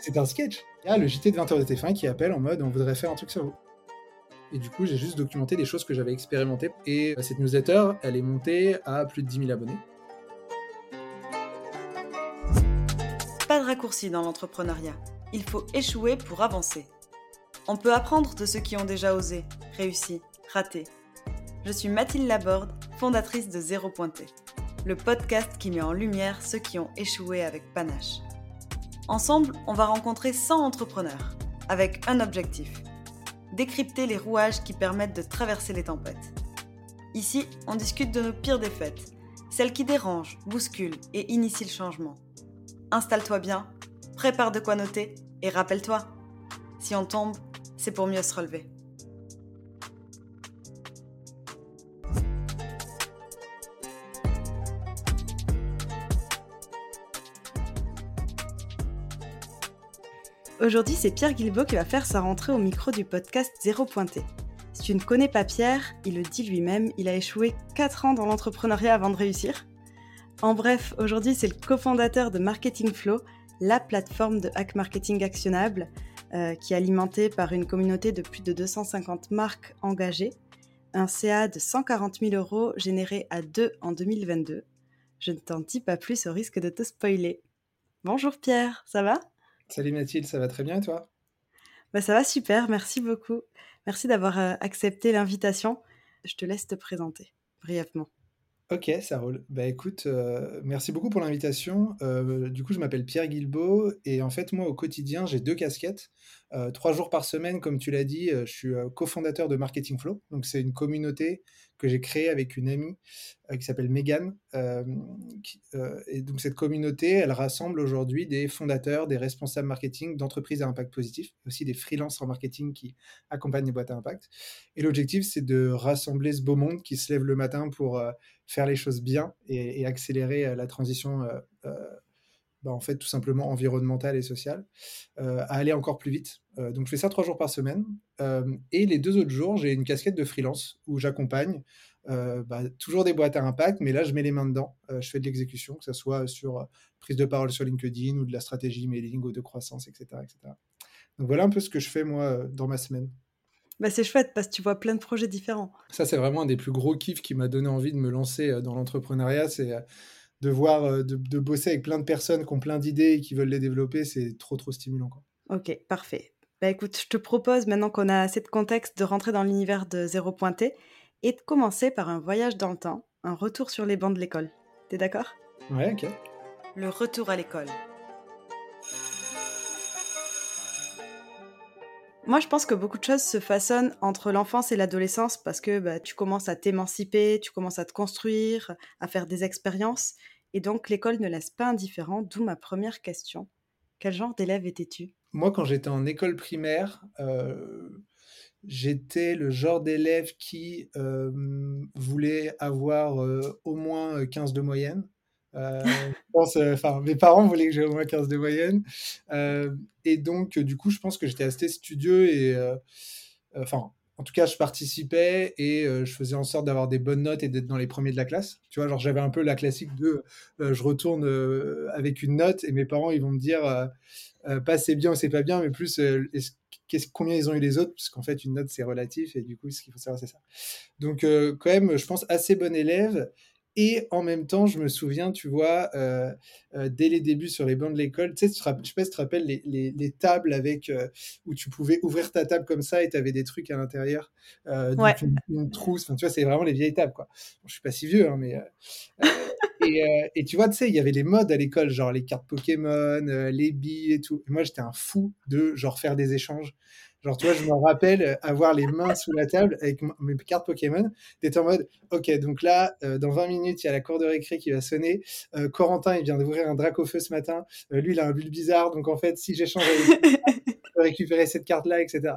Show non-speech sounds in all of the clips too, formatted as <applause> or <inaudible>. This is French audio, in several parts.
C'est un sketch. Il y a le JT de 20h de TF1 qui appelle en mode on voudrait faire un truc sur vous. Et du coup, j'ai juste documenté des choses que j'avais expérimentées. Et cette newsletter, elle est montée à plus de 10 000 abonnés. Pas de raccourci dans l'entrepreneuriat. Il faut échouer pour avancer. On peut apprendre de ceux qui ont déjà osé, réussi, raté. Je suis Mathilde Laborde, fondatrice de Zéro Pointé, le podcast qui met en lumière ceux qui ont échoué avec panache. Ensemble, on va rencontrer 100 entrepreneurs, avec un objectif décrypter les rouages qui permettent de traverser les tempêtes. Ici, on discute de nos pires défaites, celles qui dérangent, bousculent et initient le changement. Installe-toi bien, prépare de quoi noter et rappelle-toi, si on tombe, c'est pour mieux se relever. Aujourd'hui, c'est Pierre Guilbeault qui va faire sa rentrée au micro du podcast Zéro Pointé. Si tu ne connais pas Pierre, il le dit lui-même, il a échoué 4 ans dans l'entrepreneuriat avant de réussir. En bref, aujourd'hui, c'est le cofondateur de Marketing Flow, la plateforme de hack marketing actionnable, euh, qui est alimentée par une communauté de plus de 250 marques engagées, un CA de 140 000 euros généré à deux en 2022. Je ne t'en dis pas plus au risque de te spoiler. Bonjour Pierre, ça va? Salut Mathilde, ça va très bien et toi? Bah, Ça va super, merci beaucoup. Merci d'avoir euh, accepté l'invitation. Je te laisse te présenter brièvement. Ok, ça roule. Bah écoute, euh, merci beaucoup pour l'invitation. Euh, du coup, je m'appelle Pierre Guilbeault et en fait, moi, au quotidien, j'ai deux casquettes. trois jours par semaine, comme tu l'as dit, je suis cofondateur de Marketing Flow. Donc, c'est une communauté que j'ai créé avec une amie euh, qui s'appelle Megan. Euh, euh, et donc cette communauté, elle rassemble aujourd'hui des fondateurs, des responsables marketing d'entreprises à impact positif, aussi des freelances en marketing qui accompagnent les boîtes à impact. Et l'objectif, c'est de rassembler ce beau monde qui se lève le matin pour faire les choses bien et, accélérer la transition. Bah, en fait tout simplement environnementale et sociale, à aller encore plus vite. donc je fais ça trois jours par semaine. et les deux autres jours, j'ai une casquette de freelance où j'accompagne bah, toujours des boîtes à impact, mais là je mets les mains dedans. je fais de l'exécution, que ce soit sur prise de parole sur LinkedIn ou de la stratégie mailing ou de croissance, etc. etc. Donc voilà un peu ce que je fais moi dans ma semaine. Bah c'est chouette parce que tu vois plein de projets différents. Ça, c'est vraiment un des plus gros kiffs qui m'a donné envie de me lancer dans l'entrepreneuriat. C'est de voir, euh, de, bosser avec plein de personnes qui ont plein d'idées et qui veulent les développer, c'est trop, trop stimulant. Quoi. Ok, parfait. Bah écoute, je te propose, maintenant qu'on a assez de contexte, de rentrer dans l'univers de Zéro Pointé et de commencer par un voyage dans le temps, un retour sur les bancs de l'école. T'es d'accord? Ouais, ok. Le retour à l'école. Moi, je pense que beaucoup de choses se façonnent entre l'enfance et l'adolescence parce que bah, tu commences à t'émanciper, tu commences à te construire, à faire des expériences. Et donc, l'école ne laisse pas indifférent, d'où ma première question. Quel genre d'élève étais-tu? Moi, quand j'étais en école primaire, euh, j'étais le genre d'élève qui euh, voulait avoir euh, au moins 15 de moyenne. Euh, euh, mes parents voulaient que j'ai au moins 15 de moyenne. Euh, et donc, du coup, je pense que j'étais assez studieux et, enfin, en tout cas, je participais et je faisais en sorte d'avoir des bonnes notes et d'être dans les premiers de la classe. Tu vois, genre, j'avais un peu la classique de je retourne avec une note et mes parents, ils vont me dire pas c'est bien ou c'est pas bien, mais plus combien ils ont eu les autres, parce qu'en fait, une note, c'est relatif et du coup, ce qu'il faut savoir, c'est ça. Donc, quand même, je pense assez bon élève. Et en même temps, je me souviens, tu vois, euh, euh, dès les débuts sur les bancs de l'école, tu sais, je sais pas si tu te rappelles les, les, tables avec euh, où tu pouvais ouvrir ta table comme ça et tu avais des trucs à l'intérieur, ouais. une, trousse. Enfin, tu vois, c'est vraiment les vieilles tables, quoi. Bon, je suis pas si vieux, hein, mais. et, et, tu vois, tu sais, il y avait les modes à l'école, genre les cartes Pokémon, les billes et tout. Et moi, j'étais un fou de genre faire des échanges. Genre, tu vois, je me rappelle avoir les mains sous la table avec mes cartes Pokémon, d'être en mode, ok, donc là, euh, dans 20 minutes, il y a la cour de récré qui va sonner. Euh, Corentin, il vient d'ouvrir un drac au feu ce matin. Euh, lui, il a un bulle bizarre, donc en fait, si j'échange avec <laughs> je peux récupérer cette carte-là, etc.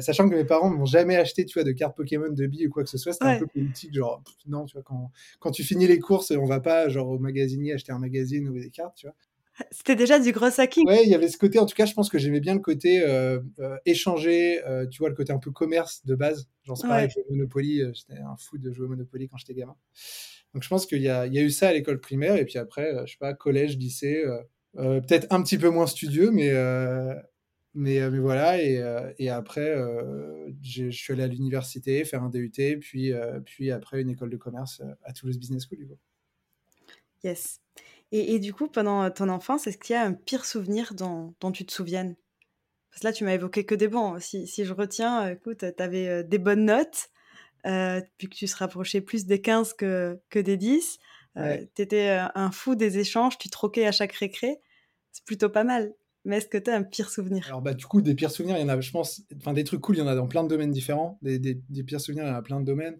sachant que mes parents m'ont jamais acheté, tu vois, de cartes Pokémon, de billes ou quoi que ce soit. C'était un peu politique, genre, non, tu vois, quand, quand tu finis les courses, on va pas, genre, au magasinier acheter un magazine ou des cartes, tu vois. C'était déjà du gros hacking. Ouais, il y avait ce côté, en tout cas, je pense que j'aimais bien le côté euh, euh, échanger, euh, tu vois, le côté un peu commerce de base. Genre, c'est pareil, Monopoly, j'étais un fou de jouer au Monopoly quand j'étais gamin. Donc, je pense qu'il y, y, a eu ça à l'école primaire, et puis après, je sais pas, collège, lycée, peut-être un petit peu moins studieux, mais, mais, mais voilà. Et, et après, je suis allé à l'université faire un DUT, puis, puis après une école de commerce à Toulouse Business School. Du coup. Yes. Et, et, du coup, pendant ton enfance, est-ce qu'il y a un pire souvenir dont, dont tu te souviennes? Parce que là, tu m'as évoqué que des bons. Si, si je retiens, écoute, tu avais des bonnes notes, euh, puis que tu se rapprochais plus des 15 que, que des 10. Euh, tu étais un fou des échanges, tu troquais à chaque récré. C'est plutôt pas mal. Mais est-ce que tu as un pire souvenir? Alors, bah, du coup, des pires souvenirs, il y en a, je pense, enfin, des trucs cool, il y en a dans plein de domaines différents. Des, des, pires souvenirs, il y en a plein de domaines.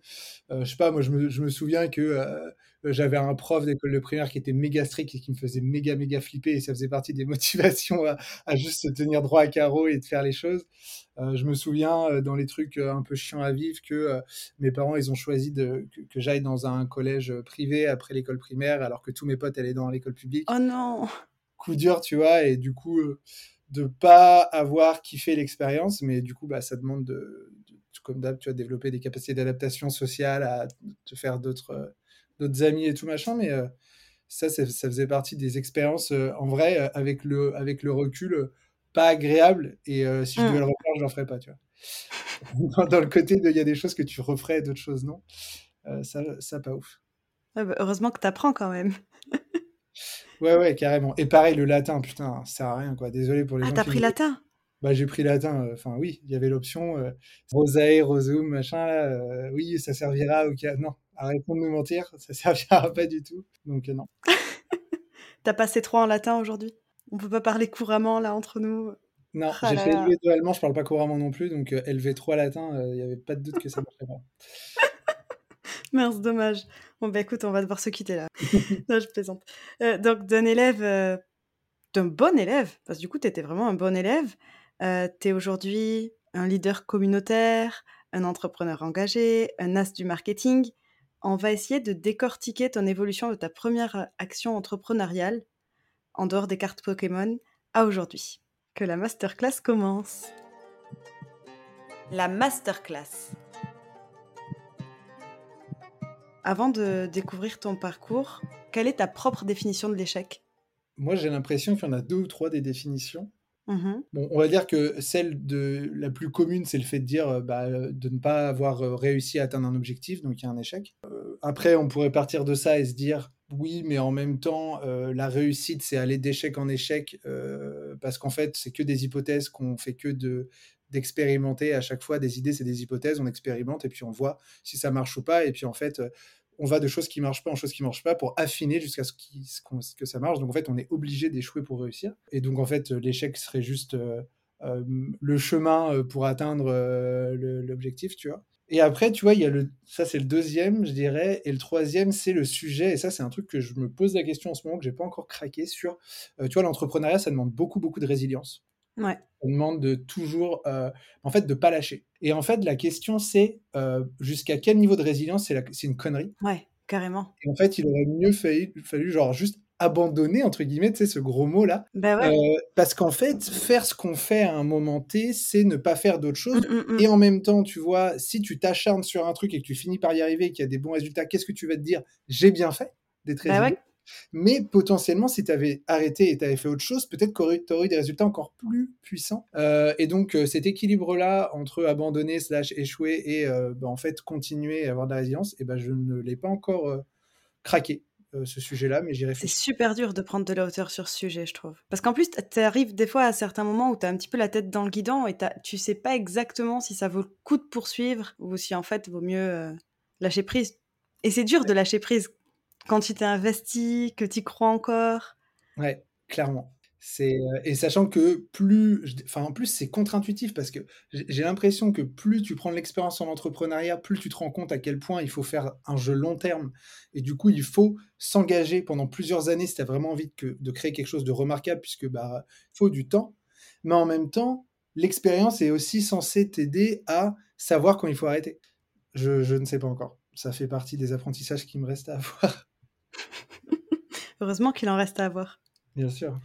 Euh, je sais pas, moi, je me, je me souviens que euh, j'avais un prof d'école de primaire qui était méga strict et qui me faisait méga, méga flipper. Et ça faisait partie des <laughs> motivations à, juste se tenir droit à carreau et de faire les choses. Euh, je me souviens, dans les trucs un peu chiants à vivre, que mes parents, ils ont choisi de, que, que j'aille dans un collège privé après l'école primaire, alors que tous mes potes allaient dans l'école publique. Oh non coup dur, tu vois, et du coup, euh, de pas avoir kiffé l'expérience, mais du coup, bah, ça demande de, comme d'hab, tu vois, développer des capacités d'adaptation sociale, à te faire d'autres euh, d'autres amis et tout machin, mais euh, ça, ça faisait partie des expériences, en vrai, avec le, avec le recul, pas agréable, et si je devais le mmh. refaire, je le ferais pas, tu vois. <laughs> dans, le côté de, il y a des choses que tu referais, d'autres choses non, ça, ça, pas ouf. Bah, heureusement que tu apprends quand même. <laughs> Ouais, ouais, carrément. Et pareil, le latin, putain, ça sert à rien, quoi. Désolé pour les ah, gens. Ah, t'as pris latin? Bah, j'ai pris latin. Euh, enfin, oui, il y avait l'option euh, rosae, rosum, machin, là. Euh, oui, ça servira au cas. Non, arrêtons de nous mentir, <laughs> ça servira pas du tout. Donc, non. <laughs> t'as passé trois en latin aujourd'hui? On peut pas parler couramment, là, entre nous? Non, ah j'ai fait LV2 allemand, je parle pas couramment non plus. Donc, LV3 latin, il y avait pas de doute que ça marcherait pas. <laughs> <laughs> Mince, dommage. Bon, bah écoute, on va devoir se quitter là. <laughs> non, je plaisante. Euh, donc, d'un élève, euh, d'un bon élève, parce que du coup, tu étais vraiment un bon élève, euh, tu es aujourd'hui un leader communautaire, un entrepreneur engagé, un as du marketing. On va essayer de décortiquer ton évolution de ta première action entrepreneuriale, en dehors des cartes Pokémon, à aujourd'hui. Que la masterclass commence. La masterclass. Avant de découvrir ton parcours, quelle est ta propre définition de l'échec? Moi, j'ai l'impression qu'il y en a deux ou trois des définitions. Mmh bon, on va dire que celle de la plus commune, c'est le fait de dire euh, bah, de ne pas avoir euh, réussi à atteindre un objectif, donc il y a un échec. Euh, après, on pourrait partir de ça et se dire oui, mais en même temps, la réussite, c'est aller d'échec en échec, parce qu'en fait, c'est que des hypothèses qu'on fait que de d'expérimenter à chaque fois des idées, c'est des hypothèses, on expérimente et puis on voit si ça marche ou pas. Et puis en fait, on va de choses qui marchent pas en choses qui marchent pas pour affiner jusqu'à ce, que ça marche. Donc en fait, on est obligé d'échouer pour réussir. Et donc en fait, l'échec serait juste euh, euh, le chemin euh, pour atteindre l'objectif, tu vois. Et après, tu vois, il y a le, ça c'est le deuxième, je dirais, et le troisième c'est le sujet. Et ça, c'est un truc que je me pose la question en ce moment que j'ai pas encore craqué sur. tu vois, l'entrepreneuriat, ça demande beaucoup, beaucoup de résilience. Ouais. On demande de toujours, euh, en fait, de pas lâcher. Et en fait, la question, c'est euh, jusqu'à quel niveau de résilience c'est une connerie? Ouais, carrément. Et en fait, il aurait mieux fallu, fallu genre, juste abandonner, entre guillemets, tu sais, ce gros mot-là. Bah ouais. euh, parce qu'en fait, faire ce qu'on fait à un moment T, c'est ne pas faire d'autre chose. Mmh, mmh, mmh. Et en même temps, tu vois, si tu t'acharnes sur un truc et que tu finis par y arriver et qu'il y a des bons résultats, qu'est-ce que tu vas te dire? J'ai bien fait d'être bah résilient. Mais potentiellement, si tu avais arrêté et tu avais fait autre chose, peut-être que tu aurais eu des résultats encore plus puissants. Euh, et donc, euh, cet équilibre-là entre abandonner, slash échouer et euh, bah, en fait continuer à avoir de la résilience, et eh ben, je ne l'ai pas encore craqué. ce sujet-là, mais j'y réfléchis. C'est super dur de prendre de la hauteur sur ce sujet, je trouve. Parce qu'en plus, tu arrives des fois à certains moments où tu as un petit peu la tête dans le guidon et tu sais pas exactement si ça vaut le coup de poursuivre ou si en fait, vaut mieux lâcher prise. Et c'est dur de lâcher prise quand tu t'es investi, que tu crois encore? Ouais, clairement. C'est euh, et sachant que plus, enfin en plus c'est contre-intuitif parce que j'ai l'impression que plus tu prends de l'expérience en entrepreneuriat, plus tu te rends compte à quel point il faut faire un jeu long terme et du coup il faut s'engager pendant plusieurs années si tu as vraiment envie de, créer quelque chose de remarquable puisque bah faut du temps, mais en même temps l'expérience est aussi censée t'aider à savoir quand il faut arrêter. Je, je ne sais pas encore. Ça fait partie des apprentissages qui me restent à <laughs> avoir. <laughs> Heureusement qu'il en reste à avoir. Bien sûr.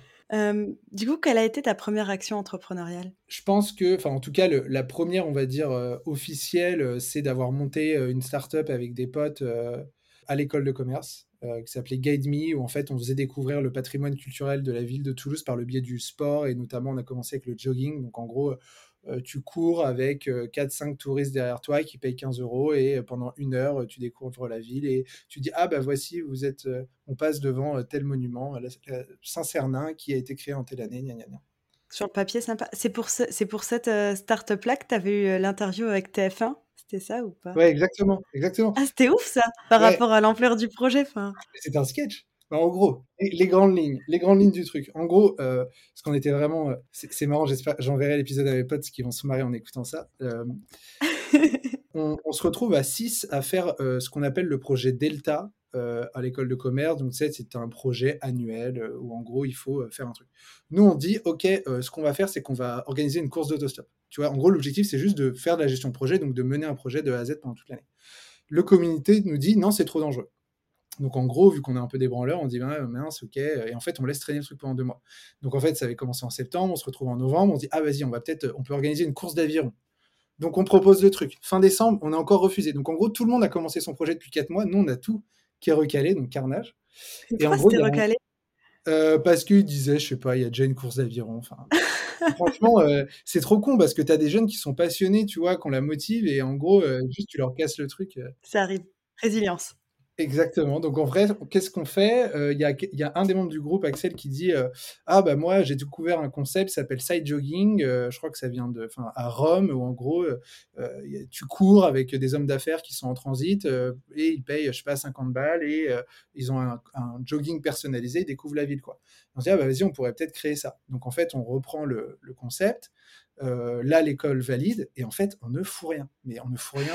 du coup, quelle a été ta première action entrepreneuriale? Je pense que, enfin, en tout cas, la première, on va dire, euh, officielle, euh, c'est d'avoir monté euh, une start-up avec des potes à l'école de commerce qui s'appelait Guide Me, où en fait on faisait découvrir le patrimoine culturel de la ville de Toulouse par le biais du sport, et notamment on a commencé avec le jogging. Donc en gros, tu cours avec 4-5 touristes derrière toi qui payent 15 euros et pendant une heure, tu découvres la ville et tu dis Ah, bah voici, vous êtes, on passe devant tel monument, Saint-Cernin, qui a été créé en telle année, gna, gna, gna. Sur le papier, sympa. C'est pour, ce, pour cette start-up-là que tu avais eu l'interview avec TF1 C'était ça ou pas? Ouais, exactement. exactement. Ah, c'était ouf ça, par rapport à l'ampleur du projet. Fin... C'était un sketch. Bah, en gros, les, grandes lignes, les grandes lignes du truc. En gros, euh, ce qu'on était vraiment, euh, c'est marrant. J'espère, j'enverrai l'épisode à mes potes qui vont se marrer en écoutant ça. Euh, <laughs> on, se retrouve à 6 à faire ce qu'on appelle le projet Delta à l'école de commerce. Donc, c'est un projet annuel où en gros, il faut faire un truc. Nous, on dit, OK, ce qu'on va faire, c'est qu'on va organiser une course d'autostop. Tu vois, en gros, l'objectif, c'est juste de faire de la gestion de projet, donc de mener un projet de A à Z pendant toute l'année. Le communauté nous dit, non, c'est trop dangereux. Donc en gros, vu qu'on est un peu des branleurs, on dit bah, mince, ok, et en fait on laisse traîner le truc pendant deux mois. Donc en fait, ça avait commencé en septembre, on se retrouve en novembre, on dit ah vas-y, on va peut-être, on peut organiser une course d'aviron. Donc on propose le truc. Fin décembre, on a encore refusé. Donc en gros, tout le monde a commencé son projet depuis quatre mois. Nous, on a tout qui est recalé, donc carnage. Et en gros, recalé? Euh, parce qu'ils disaient, je sais pas, il y a déjà une course d'aviron. Enfin, franchement, euh, c'est trop con parce que tu as des jeunes qui sont passionnés, tu vois, qu'on la motive et en gros, euh, juste tu leur casses le truc. Ça arrive. Résilience. Exactement. Donc en vrai, qu'est-ce qu'on fait? Euh, Il y, a un des membres du groupe, Axel, qui dit euh, Ah, bah moi, j'ai découvert un concept qui s'appelle side jogging. Euh, je crois que ça vient de, à Rome, où en gros, tu cours avec des hommes d'affaires qui sont en transit et ils payent, je sais pas, 50 balles et ils ont un, jogging personnalisé, ils découvrent la ville. Quoi. On se dit Ah, bah vas-y, on pourrait peut-être créer ça. Donc en fait, on reprend le concept. Euh, là, l'école valide, et en fait, on ne fout rien. Mais on ne fout rien.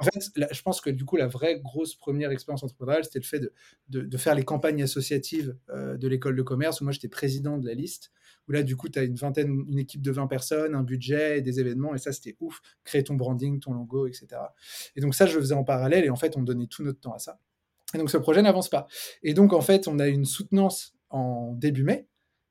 en fait, je pense que du coup, la vraie grosse première expérience entrepreneuriale, c'était le fait de, faire les campagnes associatives euh, de l'école de commerce, où moi, j'étais président de la liste, où là, du coup, tu as une vingtaine, une équipe de 20 personnes, un budget, des événements, et ça, c'était ouf. Créer ton branding, ton logo, etc. Et donc, ça, je le faisais en parallèle, et en fait, on donnait tout notre temps à ça. Et donc, ce projet n'avance pas. Et donc, en fait, on a une soutenance en début mai,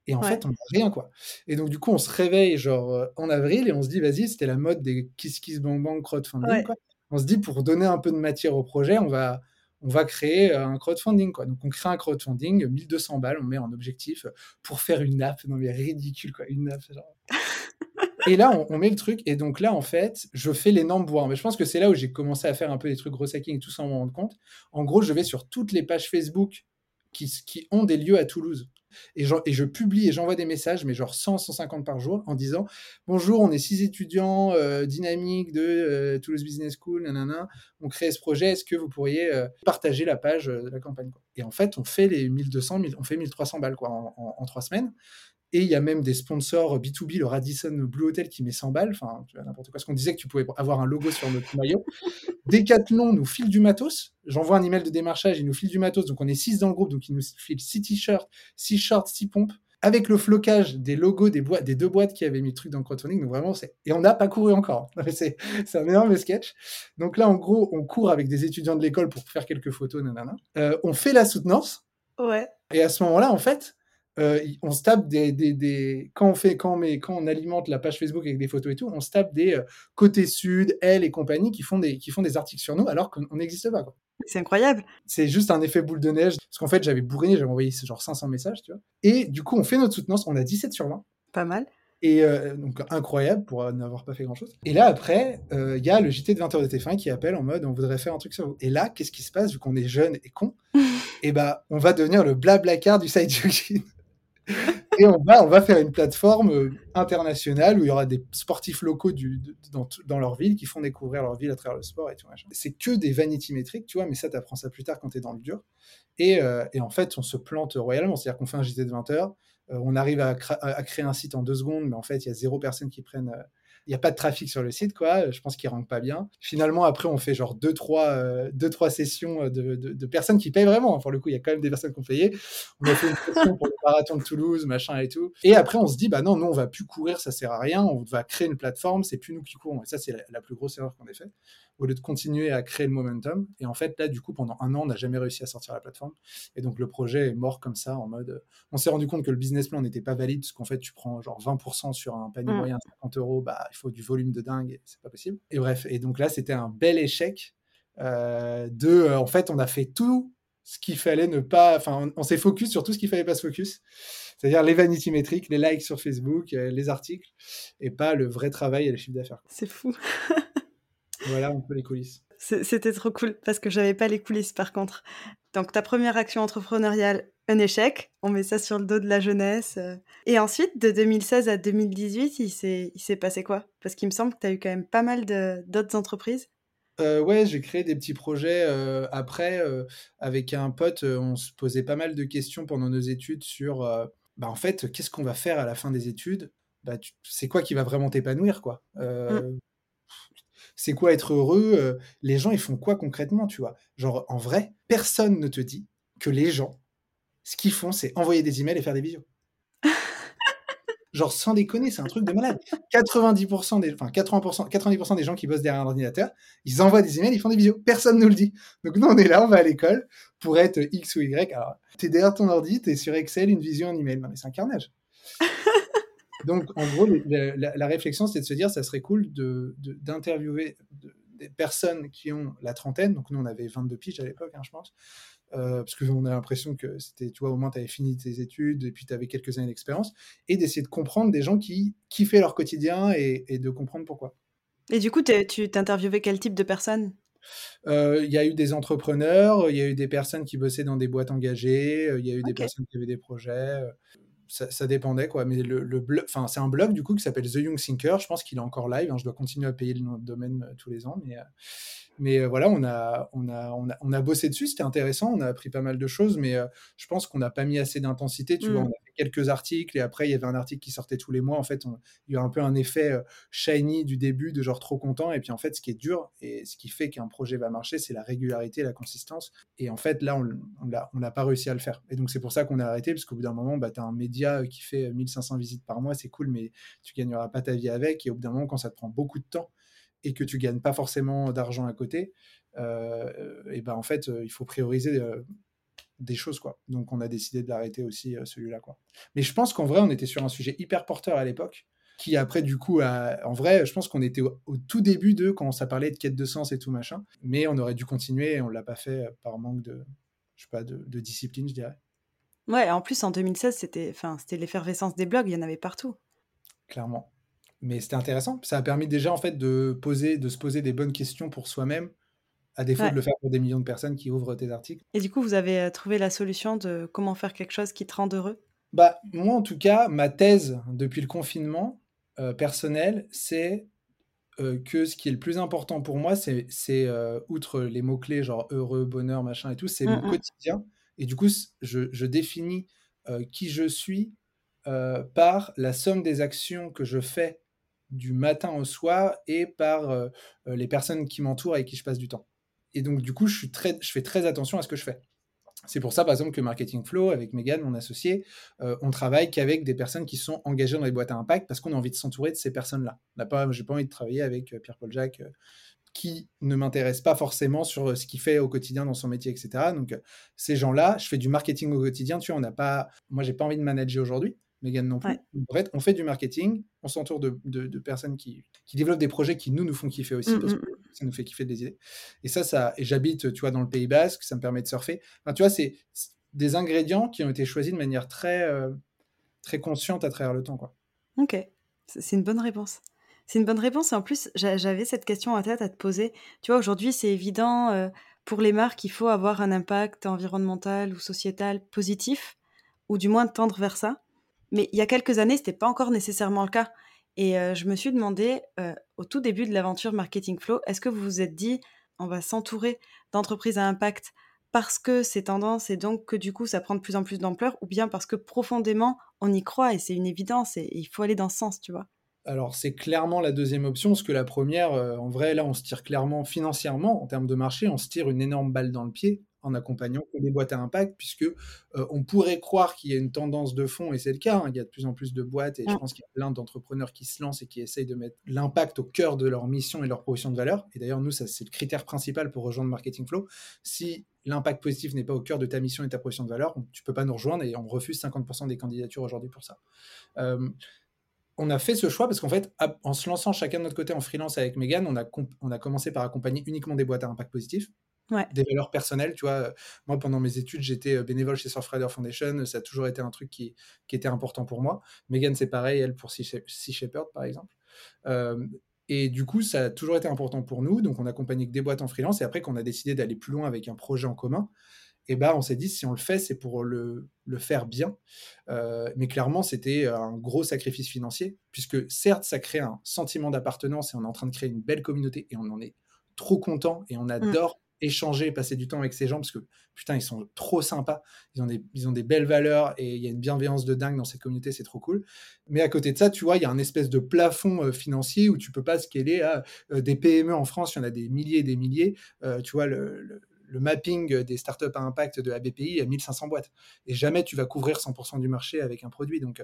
et en fait, on n'a rien, quoi. Et donc, du coup, on se réveille, genre, euh, en avril, et on se dit, vas-y, c'était la mode des Kiss Kiss Bang Bang crowdfunding, quoi. On se dit, pour donner un peu de matière au projet, on va, on va créer euh, un crowdfunding, quoi. Donc, on crée un crowdfunding, 1200 balles, on met en objectif pour faire une app. Non, mais ridicule, quoi, une app, genre. <laughs> et là, on, met le truc, et donc là, en fait, je fais l'énorme boire. Mais je pense que c'est là où j'ai commencé à faire un peu des trucs gros hacking et tout sans m'en rendre compte. En gros, je vais sur toutes les pages Facebook qui, qui ont des lieux à Toulouse et, je publie et j'envoie des messages, mais genre 100, 150 par jour, en disant Bonjour, on est six étudiants euh, dynamiques de euh, Toulouse Business School, nanana, on crée ce projet, est-ce que vous pourriez euh, partager la page de la campagne Et en fait, on fait les 1200, on fait 1300 balles quoi, en, trois semaines. Et il y a même des sponsors B2B, le Radisson Blue Hotel qui met 100 balles, enfin, n'importe quoi. Parce qu'on disait que tu pouvais avoir un logo sur notre maillot. <laughs> Decathlon nous file du matos. J'envoie un email de démarchage, il nous file du matos. Donc on est 6 dans le groupe, donc il nous file 6 t-shirts, 6 shorts, 6 pompes. Avec le flocage des logos des, boîtes, des deux boîtes qui avaient mis le truc dans le crowdfunding. Donc vraiment, c'est. Et on n'a pas couru encore. <laughs> C'est un énorme sketch. Donc là, en gros, on court avec des étudiants de l'école pour faire quelques photos, nanana. Euh, on fait la soutenance. Ouais. Et à ce moment-là, en fait, euh, on se tape des, des, quand on fait quand on met, quand on alimente la page Facebook avec des photos et tout, on se tape des euh, côtés sud, elle et compagnie qui font des qui font des articles sur nous alors qu'on n'existe pas. C'est incroyable. C'est juste un effet boule de neige parce qu'en fait j'avais bourriné, j'avais envoyé genre 500 messages, tu vois. Et du coup on fait notre soutenance, on a 17 sur 20. Pas mal. Et euh, donc incroyable pour n'avoir pas fait grand chose. Et là après, il y a le JT de 20h de TF1 qui appelle en mode on voudrait faire un truc sur vous. Et là, qu'est-ce qui se passe vu qu'on est jeune et con Et bah on va devenir le blabla car du side et on va, faire une plateforme euh, internationale où il y aura des sportifs locaux dans, leur ville qui font découvrir leur ville à travers le sport et C'est que des vanity métriques, tu vois, mais ça, tu apprends ça plus tard quand tu es dans le dur. Et, euh, et, en fait, on se plante royalement. C'est-à-dire qu'on fait un JT de 20 heures, euh, on arrive à, à, créer un site en deux secondes, mais en fait, il y a zéro personne qui prenne n'y a pas de trafic sur le site, quoi. Je pense qu'il ne pas bien. Finalement, après, on fait genre deux, trois, euh, deux, trois sessions euh, de, personnes qui payent vraiment. Pour le coup, il y a quand même des personnes qui ont payé. On a fait une session pour le marathon de Toulouse, machin et tout. Et après, on se dit, bah non, nous, on va plus courir, ça sert à rien. On va créer une plateforme, c'est plus nous qui courons. Et ça, c'est la, plus grosse erreur qu'on ait fait au lieu de continuer à créer le momentum. Et en fait, là, du coup, pendant un an, on n'a jamais réussi à sortir la plateforme. Et donc, le projet est mort comme ça, en mode. On s'est rendu compte que le business plan n'était pas valide, parce qu'en fait, tu prends genre 20% sur un panier mmh. moyen, 50 euros, bah, il faut du volume de dingue, c'est pas possible. Et bref, et donc là, c'était un bel échec. de, en fait, on a fait tout ce qu'il fallait ne pas. Enfin, on, s'est focus sur tout ce qu'il fallait pas se focus. C'est-à-dire les vanity métriques, les likes sur Facebook, les articles, et pas le vrai travail et les chiffres d'affaires. C'est fou. <laughs> voilà un peu les coulisses. C'était trop cool parce que j'avais pas les coulisses par contre. Donc ta première action entrepreneuriale, un échec. On met ça sur le dos de la jeunesse. Euh. Et ensuite, de 2016 à 2018, il s'est passé quoi? Parce qu'il me semble que tu as eu quand même pas mal d'autres entreprises. Euh, ouais, j'ai créé des petits projets euh, après avec un pote. on se posait pas mal de questions pendant nos études sur, bah, en fait, qu'est-ce qu'on va faire à la fin des études? Bah, C'est quoi qui va vraiment t'épanouir, quoi? Mmh c'est quoi être heureux euh, Les gens, ils font quoi concrètement, tu vois? Genre, en vrai, personne ne te dit que les gens, ce qu'ils font, c'est envoyer des emails et faire des visios. Genre, sans déconner, c'est un truc de malade. 90% des, enfin, 80%, 90% des gens qui bossent derrière un ordinateur, ils envoient des emails, ils font des visios. Personne ne nous le dit. Donc, nous, on est là, on va à l'école pour être X ou Y. Alors, t'es derrière ton ordi, t'es sur Excel, une vision, un email. Non, mais c'est un carnage. Donc, en gros, la, réflexion, c'est de se dire, ça serait cool d'interviewer de, des personnes qui ont la trentaine. Donc, nous, on avait 22 piges à l'époque, hein, je pense. Euh, parce qu'on a l'impression que c'était, tu vois, au moins, tu avais fini tes études et puis tu avais quelques années d'expérience. Et d'essayer de comprendre des gens qui kiffaient leur quotidien et, de comprendre pourquoi. Et du coup, tu t'interviewais quel type de personnes? Euh, il y a eu des entrepreneurs, il y a eu des personnes qui bossaient dans des boîtes engagées, euh, il y a eu des personnes qui avaient des projets ça, dépendait quoi. Mais le, le enfin c'est un blog du coup qui s'appelle The Young Thinker. Je pense qu'il est encore live. Hein. Je dois continuer à payer le nom de domaine euh, tous les ans, mais euh, mais euh, voilà, on a, on, a, on, a, on a bossé dessus, c'était intéressant, on a appris pas mal de choses, mais je pense qu'on n'a pas mis assez d'intensité. Tu vois, on a fait quelques articles et après, il y avait un article qui sortait tous les mois. En fait, il y a un peu un effet shiny du début, de genre trop content. Et puis en fait, ce qui est dur et ce qui fait qu'un projet va marcher, c'est la régularité, la consistance. Et en fait, là, on n'a pas réussi à le faire. Et donc, c'est pour ça qu'on a arrêté, parce qu'au bout d'un moment, bah, tu as un média qui fait 1500 visites par mois, c'est cool, mais tu gagneras pas ta vie avec. Et au bout d'un moment, quand ça te prend beaucoup de temps, et que tu gagnes pas forcément d'argent à côté, euh, et ben en fait, euh, il faut prioriser euh, des choses quoi. Donc on a décidé de l'arrêter aussi celui-là quoi. Mais je pense qu'en vrai, on était sur un sujet hyper porteur à l'époque qui après du coup en vrai je pense qu'on était au, tout début de quand ça parlait de quête de sens et tout machin mais on aurait dû continuer et on l'a pas fait par manque de je sais pas de, de discipline je dirais ouais en plus en 2016 c'était enfin c'était l'effervescence des blogs il y en avait partout clairement mais c'était intéressant. Ça a permis déjà en fait de poser, de se poser des bonnes questions pour soi-même, à défaut de le faire pour des millions de personnes qui ouvrent tes articles. Et du coup, vous avez euh, trouvé la solution de comment faire quelque chose qui te rend heureux? Bah moi en tout cas, ma thèse depuis le confinement euh, personnel, c'est euh, que ce qui est le plus important pour moi, c'est, outre les mots clés genre heureux, bonheur, machin et tout, c'est mon mmh, mmh. quotidien. Et du coup, je, je définis qui je suis par la somme des actions que je fais du matin au soir et par les personnes qui m'entourent et avec qui je passe du temps. Et donc, du coup, je, suis très, je fais très attention à ce que je fais. C'est pour ça, par exemple, que Marketing Flow, avec Megan, mon associé, euh, on travaille qu'avec des personnes qui sont engagées dans les boîtes à impact parce qu'on a envie de s'entourer de ces personnes-là. Je n'ai pas, pas envie de travailler avec Pierre-Paul Jacques qui ne m'intéresse pas forcément sur ce qu'il fait au quotidien dans son métier, etc. Donc, ces gens-là, je fais du marketing au quotidien. Tu vois, on n'a pas, moi, j'ai pas envie de manager aujourd'hui. Megan non plus. En fait, on fait du marketing, on s'entoure de, de, personnes qui, qui, développent des projets qui nous nous font kiffer aussi, mmh, parce mmh, que mmh. Ça nous fait kiffer des idées. Et ça, ça et j'habite, tu vois, dans le Pays Basque, ça me permet de surfer. Enfin, tu vois, c'est des ingrédients qui ont été choisis de manière très, euh, très consciente à travers le temps, quoi. Ok, c'est une bonne réponse. C'est une bonne réponse. Et en plus, j'avais cette question à tête à te poser. Tu vois, aujourd'hui, c'est évident euh, pour les marques, il faut avoir un impact environnemental ou sociétal positif, ou du moins tendre vers ça. Mais il y a quelques années, c'était pas encore nécessairement le cas. Et euh, je me suis demandé, euh, au tout début de l'aventure Marketing Flow, est-ce que vous vous êtes dit, on va s'entourer d'entreprises à impact parce que c'est tendance et donc que du coup ça prend de plus en plus d'ampleur, ou bien parce que profondément on y croit et c'est une évidence et, il faut aller dans ce sens, tu vois? Alors c'est clairement la deuxième option, parce que la première, euh, en vrai, là, on se tire clairement financièrement, en termes de marché, on se tire une énorme balle dans le pied en accompagnant les boîtes à impact, puisque euh, on pourrait croire qu'il y a une tendance de fond, et c'est le cas, hein. il y a de plus en plus de boîtes, et je pense qu'il y a plein d'entrepreneurs qui se lancent et qui essayent de mettre l'impact au cœur de leur mission et leur proposition de valeur. Et d'ailleurs, nous, ça, c'est le critère principal pour rejoindre Marketing Flow. Si l'impact positif n'est pas au cœur de ta mission et ta proposition de valeur, tu peux pas nous rejoindre, et on refuse 50% des candidatures aujourd'hui pour ça. Euh, on a fait ce choix parce qu'en fait, en se lançant chacun de notre côté en freelance avec Megan, on a, on a commencé par accompagner uniquement des boîtes à impact positif. Des valeurs personnelles, tu vois. Moi, pendant mes études, j'étais euh, bénévole chez Surfrider Foundation. Ça a toujours été un truc qui, qui était important pour moi. Megan, c'est pareil, elle pour Sea Shepherd, par exemple. Euh, et du coup, ça a toujours été important pour nous. Donc, on a accompagné que des boîtes en freelance. Et après, qu'on a décidé d'aller plus loin avec un projet en commun, et bah, on s'est dit, si on le fait, c'est pour le, le faire bien. Euh, mais clairement, c'était un gros sacrifice financier, puisque certes, ça crée un sentiment d'appartenance et on est en train de créer une belle communauté et on en est trop content et on mmh. Échanger, passer du temps avec ces gens parce que putain, ils sont trop sympas, ils ont des, ils ont des belles valeurs et il y a une bienveillance de dingue dans cette communauté, c'est trop cool. Mais à côté de ça, tu vois, il y a un espèce de plafond euh, financier où tu peux pas scaler à euh, des PME en France, il y en a des milliers et des milliers. tu vois, le mapping des startups à impact de la BPI à 1500 boîtes. Et jamais tu vas couvrir 100% du marché avec un produit. Donc,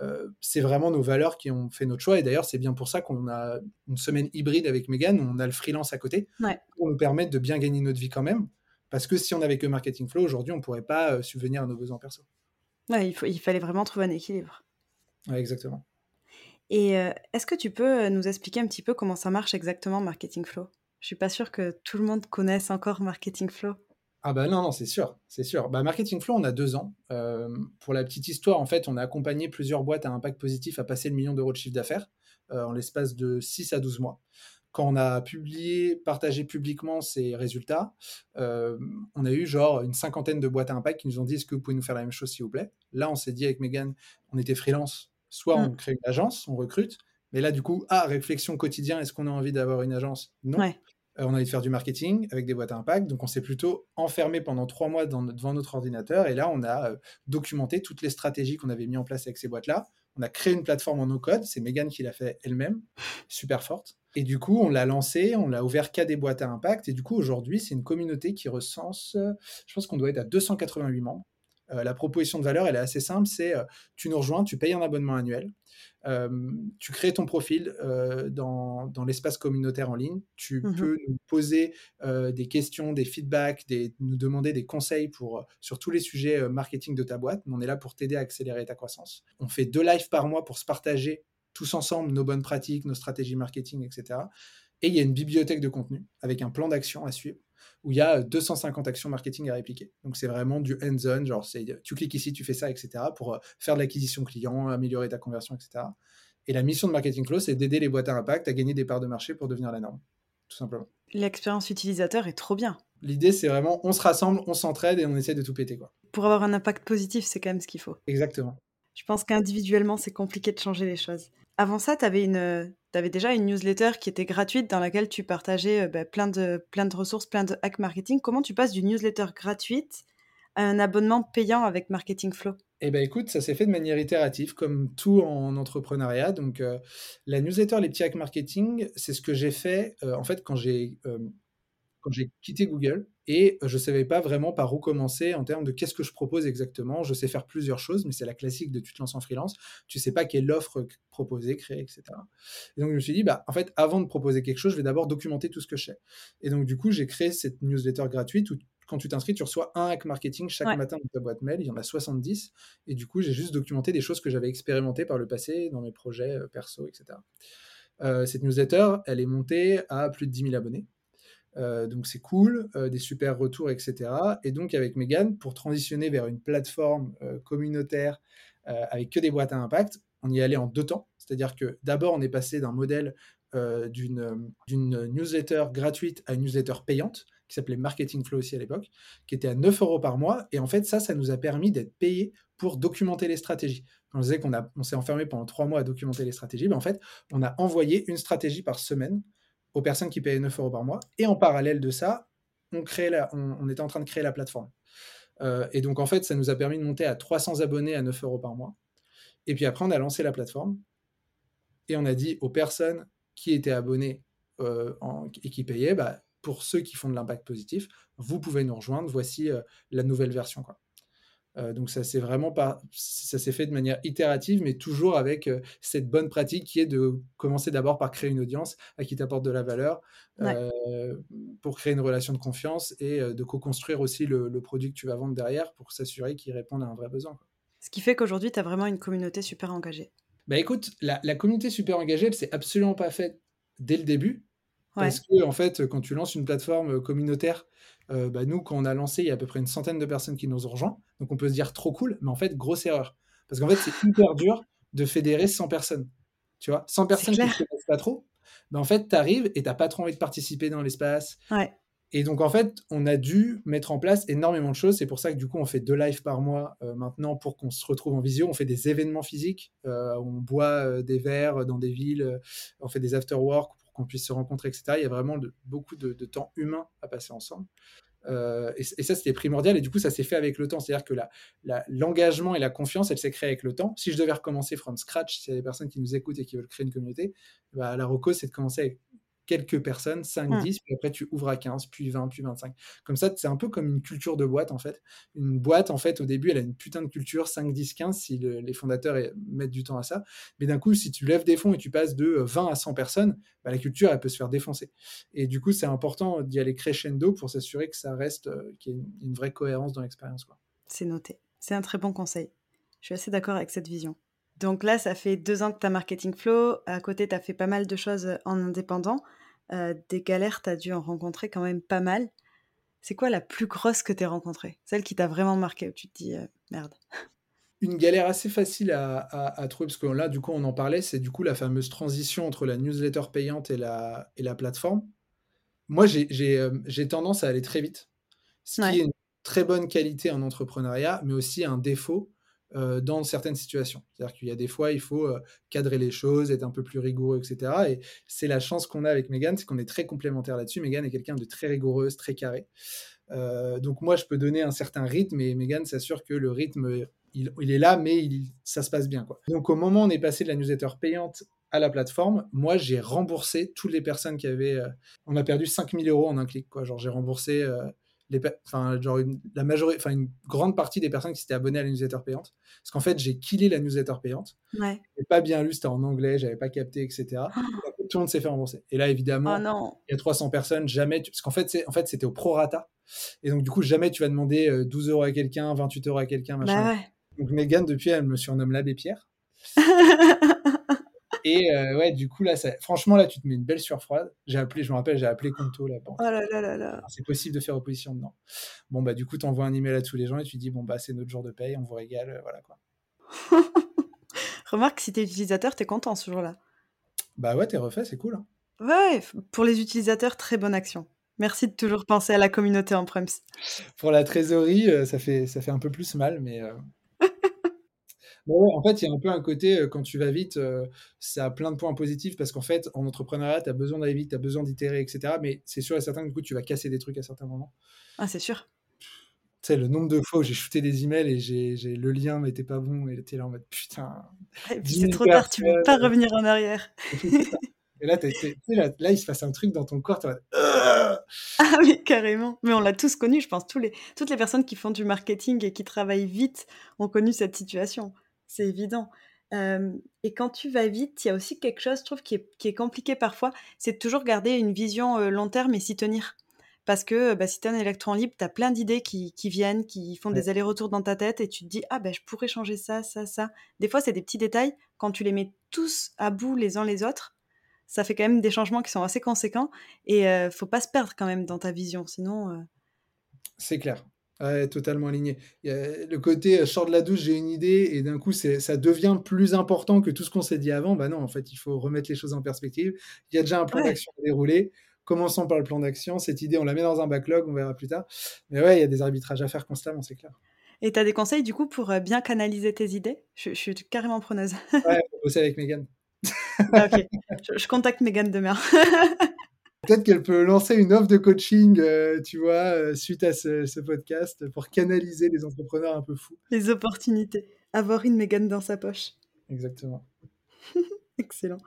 euh, c'est vraiment nos valeurs qui ont fait notre choix. Et d'ailleurs, c'est bien pour ça qu'on a une semaine hybride avec Megan, où on a le freelance à côté, pour nous permettre de bien gagner notre vie quand même. Parce que si on avait que Marketing Flow, aujourd'hui, on ne pourrait pas euh, subvenir à nos besoins perso. Ouais, il, faut, il fallait vraiment trouver un équilibre. Ouais, exactement. Et euh, est-ce que tu peux nous expliquer un petit peu comment ça marche exactement Marketing Flow? Je suis pas sûre que tout le monde connaisse encore Marketing Flow. Ah bah non, non, c'est sûr, c'est sûr. Bah, Marketing Flow, on a deux ans. Euh, pour la petite histoire, en fait, on a accompagné plusieurs boîtes à impact positif à passer le million d'euros de chiffre d'affaires euh, en l'espace de 6 à 12 mois. Quand on a publié, partagé publiquement ces résultats, euh, on a eu genre une cinquantaine de boîtes à impact qui nous ont dit est-ce que vous pouvez nous faire la même chose s'il vous plaît? Là, on s'est dit avec Megan, on était freelance, soit on mm. crée une agence, on recrute, mais là, du coup, ah, réflexion quotidien, est-ce qu'on a envie d'avoir une agence? Non. Euh, on a envie de faire du marketing avec des boîtes à impact. Donc, on s'est plutôt enfermé pendant trois mois devant notre ordinateur. Et là, on a euh, documenté toutes les stratégies qu'on avait mis en place avec ces boîtes-là. On a créé une plateforme en no-code. C'est Megan qui l'a fait elle-même, super forte. Et du coup, on l'a lancé, on l'a ouvert qu'à des boîtes à impact. Et du coup, aujourd'hui, c'est une communauté qui recense, euh, je pense qu'on doit être à 288 membres. la proposition de valeur, elle est assez simple, c'est tu nous rejoins, tu payes un abonnement annuel, tu crées ton profil euh, dans, dans l'espace communautaire en ligne. Tu mmh peux nous poser euh, des questions, des feedbacks, des, nous demander des conseils pour, sur tous les sujets marketing de ta boîte. On est là pour t'aider à accélérer ta croissance. On fait deux lives par mois pour se partager tous ensemble nos bonnes pratiques, nos stratégies marketing, etc. Et il y a une bibliothèque de contenu avec un plan d'action à suivre où il y a 250 actions marketing à répliquer. Donc c'est vraiment du hands-on, genre tu cliques ici, tu fais ça, etc. pour euh, faire de l'acquisition client, améliorer ta conversion, etc. Et la mission de Marketing Flow, c'est d'aider les boîtes à impact à gagner des parts de marché pour devenir la norme, tout simplement. L'expérience utilisateur est trop bien. L'idée, c'est vraiment, on se rassemble, on s'entraide et on essaie de tout péter. Quoi. Pour avoir un impact positif, c'est quand même ce qu'il faut. Exactement. Je pense qu'individuellement, c'est compliqué de changer les choses. Avant ça, tu avais, avais, déjà une newsletter qui était gratuite dans laquelle tu partageais euh, bah, plein, de, plein de ressources, plein de hack marketing. Comment tu passes d'une newsletter gratuite à un abonnement payant avec Marketing Flow? Eh ben écoute, ça s'est fait de manière itérative, comme tout en entrepreneuriat. Donc, euh, la newsletter Les petits hacks marketing, c'est ce que j'ai fait euh, en fait quand j'ai quand j'ai quitté Google et je ne savais pas vraiment par où commencer en termes de qu'est-ce que je propose exactement. Je sais faire plusieurs choses, mais c'est la classique de tu te lances en freelance. Tu ne sais pas quelle offre proposer, créer, etc. Et donc je me suis dit, bah, en fait, avant de proposer quelque chose, je vais d'abord documenter tout ce que je sais. Et donc du coup, j'ai créé cette newsletter gratuite où quand tu t'inscris, tu reçois un hack marketing chaque matin dans ta boîte mail. Il y en a 70. Et du coup, j'ai juste documenté des choses que j'avais expérimentées par le passé dans mes projets euh, perso, etc. Euh, cette newsletter, elle est montée à plus de 10 000 abonnés. Euh, donc c'est cool, euh, des super retours, etc. Et donc avec Megan, pour transitionner vers une plateforme euh, communautaire avec que des boîtes à impact, on y allait en deux temps. C'est-à-dire que d'abord on est passé d'un modèle d'une newsletter gratuite à une newsletter payante qui s'appelait Marketing Flow aussi à l'époque, qui était à 9 euros par mois. Et en fait, ça, ça nous a permis d'être payés pour documenter les stratégies. Je disais qu'on on s'est enfermé pendant trois mois à documenter les stratégies, ben en fait, on a envoyé une stratégie par semaine aux personnes qui payaient 9 euros par mois. Et en parallèle de ça, on, crée on, était en train de créer la plateforme. Euh, et donc, en fait, ça nous a permis de monter à 300 abonnés à 9 euros par mois. Et puis après, on a lancé la plateforme et on a dit aux personnes qui étaient abonnées euh, et qui payaient, bah, pour ceux qui font de l'impact positif, vous pouvez nous rejoindre. Voici euh, la nouvelle version. Euh, donc ça s'est vraiment ça s'est fait de manière itérative, mais toujours avec euh, cette bonne pratique qui est de commencer d'abord par créer une audience à qui t'apporte de la valeur, euh, pour créer une relation de confiance et de co-construire aussi le, produit que tu vas vendre derrière pour s'assurer qu'il réponde à un vrai besoin. Ce qui fait qu'aujourd'hui, tu as vraiment une communauté super engagée. Bah écoute, la, la communauté super engagée, elle s'est absolument pas faite dès le début. Parce que, en fait, quand tu lances une plateforme communautaire, euh, bah, nous, quand on a lancé, il y a à peu près une centaine de personnes qui nous ont rejoints. Donc on peut se dire trop cool, mais en fait, grosse erreur. Parce qu'en fait, c'est <laughs> hyper dur de fédérer 100 personnes. Tu vois, 100 C'est personnes qui ne connaissent pas trop, bah, en fait, tu arrives et tu n'as pas trop envie de participer dans l'espace. Ouais. Et donc, en fait, on a dû mettre en place énormément de choses. C'est pour ça que, du coup, on fait deux lives par mois euh, maintenant pour qu'on se retrouve en visio. On fait des événements physiques. Euh, on boit euh, des verres dans des villes. on fait des after-work qu'on puisse se rencontrer, etc. Il y a vraiment beaucoup de, temps humain à passer ensemble. Euh, et, ça, c'était primordial. Et du coup, ça s'est fait avec le temps. C'est-à-dire que l'engagement et la confiance, elle s'est créée avec le temps. Si je devais recommencer from scratch, s'il y a des personnes qui nous écoutent et qui veulent créer une communauté, bah, la reco, c'est de commencer avec quelques personnes, 5, Mm. 10, puis après tu ouvres à 15, puis 20, puis 25. Comme ça, c'est un peu comme une culture de boîte en fait. Une boîte, en fait, au début, elle a une putain de culture, 5, 10, 15, si le- les fondateurs eh, mettent du temps à ça. Mais d'un coup, si tu lèves des fonds et tu passes de euh, 20 à 100 personnes, bah, la culture, elle peut se faire défoncer. Et du coup, c'est important d'y aller crescendo pour s'assurer que ça reste, euh, qu'il y ait une, une vraie cohérence dans l'expérience. C'est noté. C'est un très bon conseil. Je suis assez d'accord avec cette vision. Donc là, ça fait deux ans que tu as Marketing Flow. À côté, tu as fait pas mal de choses en indépendant. Euh, des galères, tu as dû en rencontrer quand même pas mal. C'est quoi la plus grosse que tu as rencontrée? Celle qui t'a vraiment marqué, où tu te dis euh, merde. une galère assez facile à, à- à trouver, parce que là, du coup, on en parlait, c'est du coup la fameuse transition entre la newsletter payante et la, et la plateforme. Moi, j'ai- euh, tendance à aller très vite, ce Ouais. qui est une très bonne qualité en entrepreneuriat, mais aussi un défaut euh, dans certaines situations. C'est-à-dire qu'il y a des fois, il faut euh, cadrer les choses, être un peu plus rigoureux, etc. Et c'est la chance qu'on a avec Megan, c'est qu'on est très complémentaires là-dessus. Megan est quelqu'un de très rigoureuse, très carré. Euh, donc moi, je peux donner un certain rythme et Megan s'assure que le rythme, il, est là, mais ça se passe bien. Quoi. Donc au moment où on est passé de la newsletter payante à la plateforme, moi, j'ai remboursé toutes les personnes qui avaient... on a perdu 5000 euros en un clic. Quoi. Genre, j'ai remboursé les, enfin, genre une, la majorité, enfin, une grande partie des personnes qui s'étaient abonnées à la newsletter payante. Parce qu'en fait, j'ai killé la newsletter payante. Ouais. J'ai pas bien lu, c'était en anglais, j'avais pas capté, etc. Et après, tout le monde s'est fait rembourser. Et là, évidemment, Oh non. il y a 300 personnes, jamais, tu- parce qu'en fait, c'est, en fait, c'était au prorata. Et donc, du coup, jamais tu vas demander euh, 12 euros à quelqu'un, 28 euros à quelqu'un, machin. Bah ouais. Donc, Megan, depuis, elle me surnomme l'abbé Pierre. <laughs> Et euh, ouais, du coup, là, ça- franchement, là, tu te mets une belle sueur froide. J'ai appelé, je me rappelle, j'ai appelé Conto, la banque. oh là là là là. Alors, C'est possible de faire opposition dedans. Bon, bah, du coup, tu envoies un email à tous les gens et tu dis, bon, bah, c'est notre jour de paye, on vous régale, euh, voilà quoi. <laughs> Remarque, si t'es utilisateur, t'es content ce jour-là. Bah, ouais, t'es refait, c'est cool. hein. Ouais, pour les utilisateurs, très bonne action. Merci de toujours penser à la communauté en prems. Pour la trésorerie, euh, ça fait, ça fait un peu plus mal, mais. euh, Ouais, en fait, il y a un peu un côté, euh, quand tu vas vite, euh, ça a plein de points positifs parce qu'en fait, en entrepreneuriat, tu as besoin d'aller vite, tu as besoin d'itérer, etc. Mais c'est sûr et certain que du coup, tu vas casser des trucs à certains moments. Ah, c'est sûr. Tu sais, le nombre de fois où j'ai shooté des emails et j'ai, le lien n'était pas bon et t'es là en mode putain. Et puis 10 c'est 000 trop tard, tu peux pas revenir en arrière. et là, tu là, là, il se passe un truc dans ton corps, mode, Ugh Ah oui, carrément. Mais on l'a tous connu, je pense. Tous les, toutes les personnes qui font du marketing et qui travaillent vite ont connu cette situation. C'est évident. Euh, et quand tu vas vite, il y a aussi quelque chose, je trouve, qui est, qui est compliqué parfois, c'est de toujours garder une vision euh, long terme et s'y tenir. Parce que bah, si tu es un électron libre, tu as plein d'idées qui, qui viennent, qui font Ouais. des allers-retours dans ta tête et tu te dis, ah ben je pourrais changer ça, ça, ça. Des fois, c'est des petits détails. Quand tu les mets tous à bout les uns les autres, ça fait quand même des changements qui sont assez conséquents. Et euh, faut pas se perdre quand même dans ta vision. Sinon, C'est clair. Ouais, totalement aligné. A le côté euh, je sors de la douche, j'ai une idée, et d'un coup, ça devient plus important que tout ce qu'on s'est dit avant. Bah non, en fait, il faut remettre les choses en perspective. Il y a déjà un plan Ouais. d'action à dérouler. Commençons par le plan d'action. Cette idée, on la met dans un backlog, on verra plus tard. Mais ouais, il y a des arbitrages à faire constamment, c'est clair. Et tu as des conseils du coup pour euh, bien canaliser tes idées? Je, je suis carrément preneuse. Ouais, bosser avec Megan. <laughs> Ah, ok, je, je contacte Megan demain. <laughs> Peut-être qu'elle peut lancer une offre de coaching, euh, tu vois, euh, suite à ce, ce podcast, pour canaliser les entrepreneurs un peu fous. Les opportunités. Avoir une Megan dans sa poche. Exactement. <laughs> Excellent.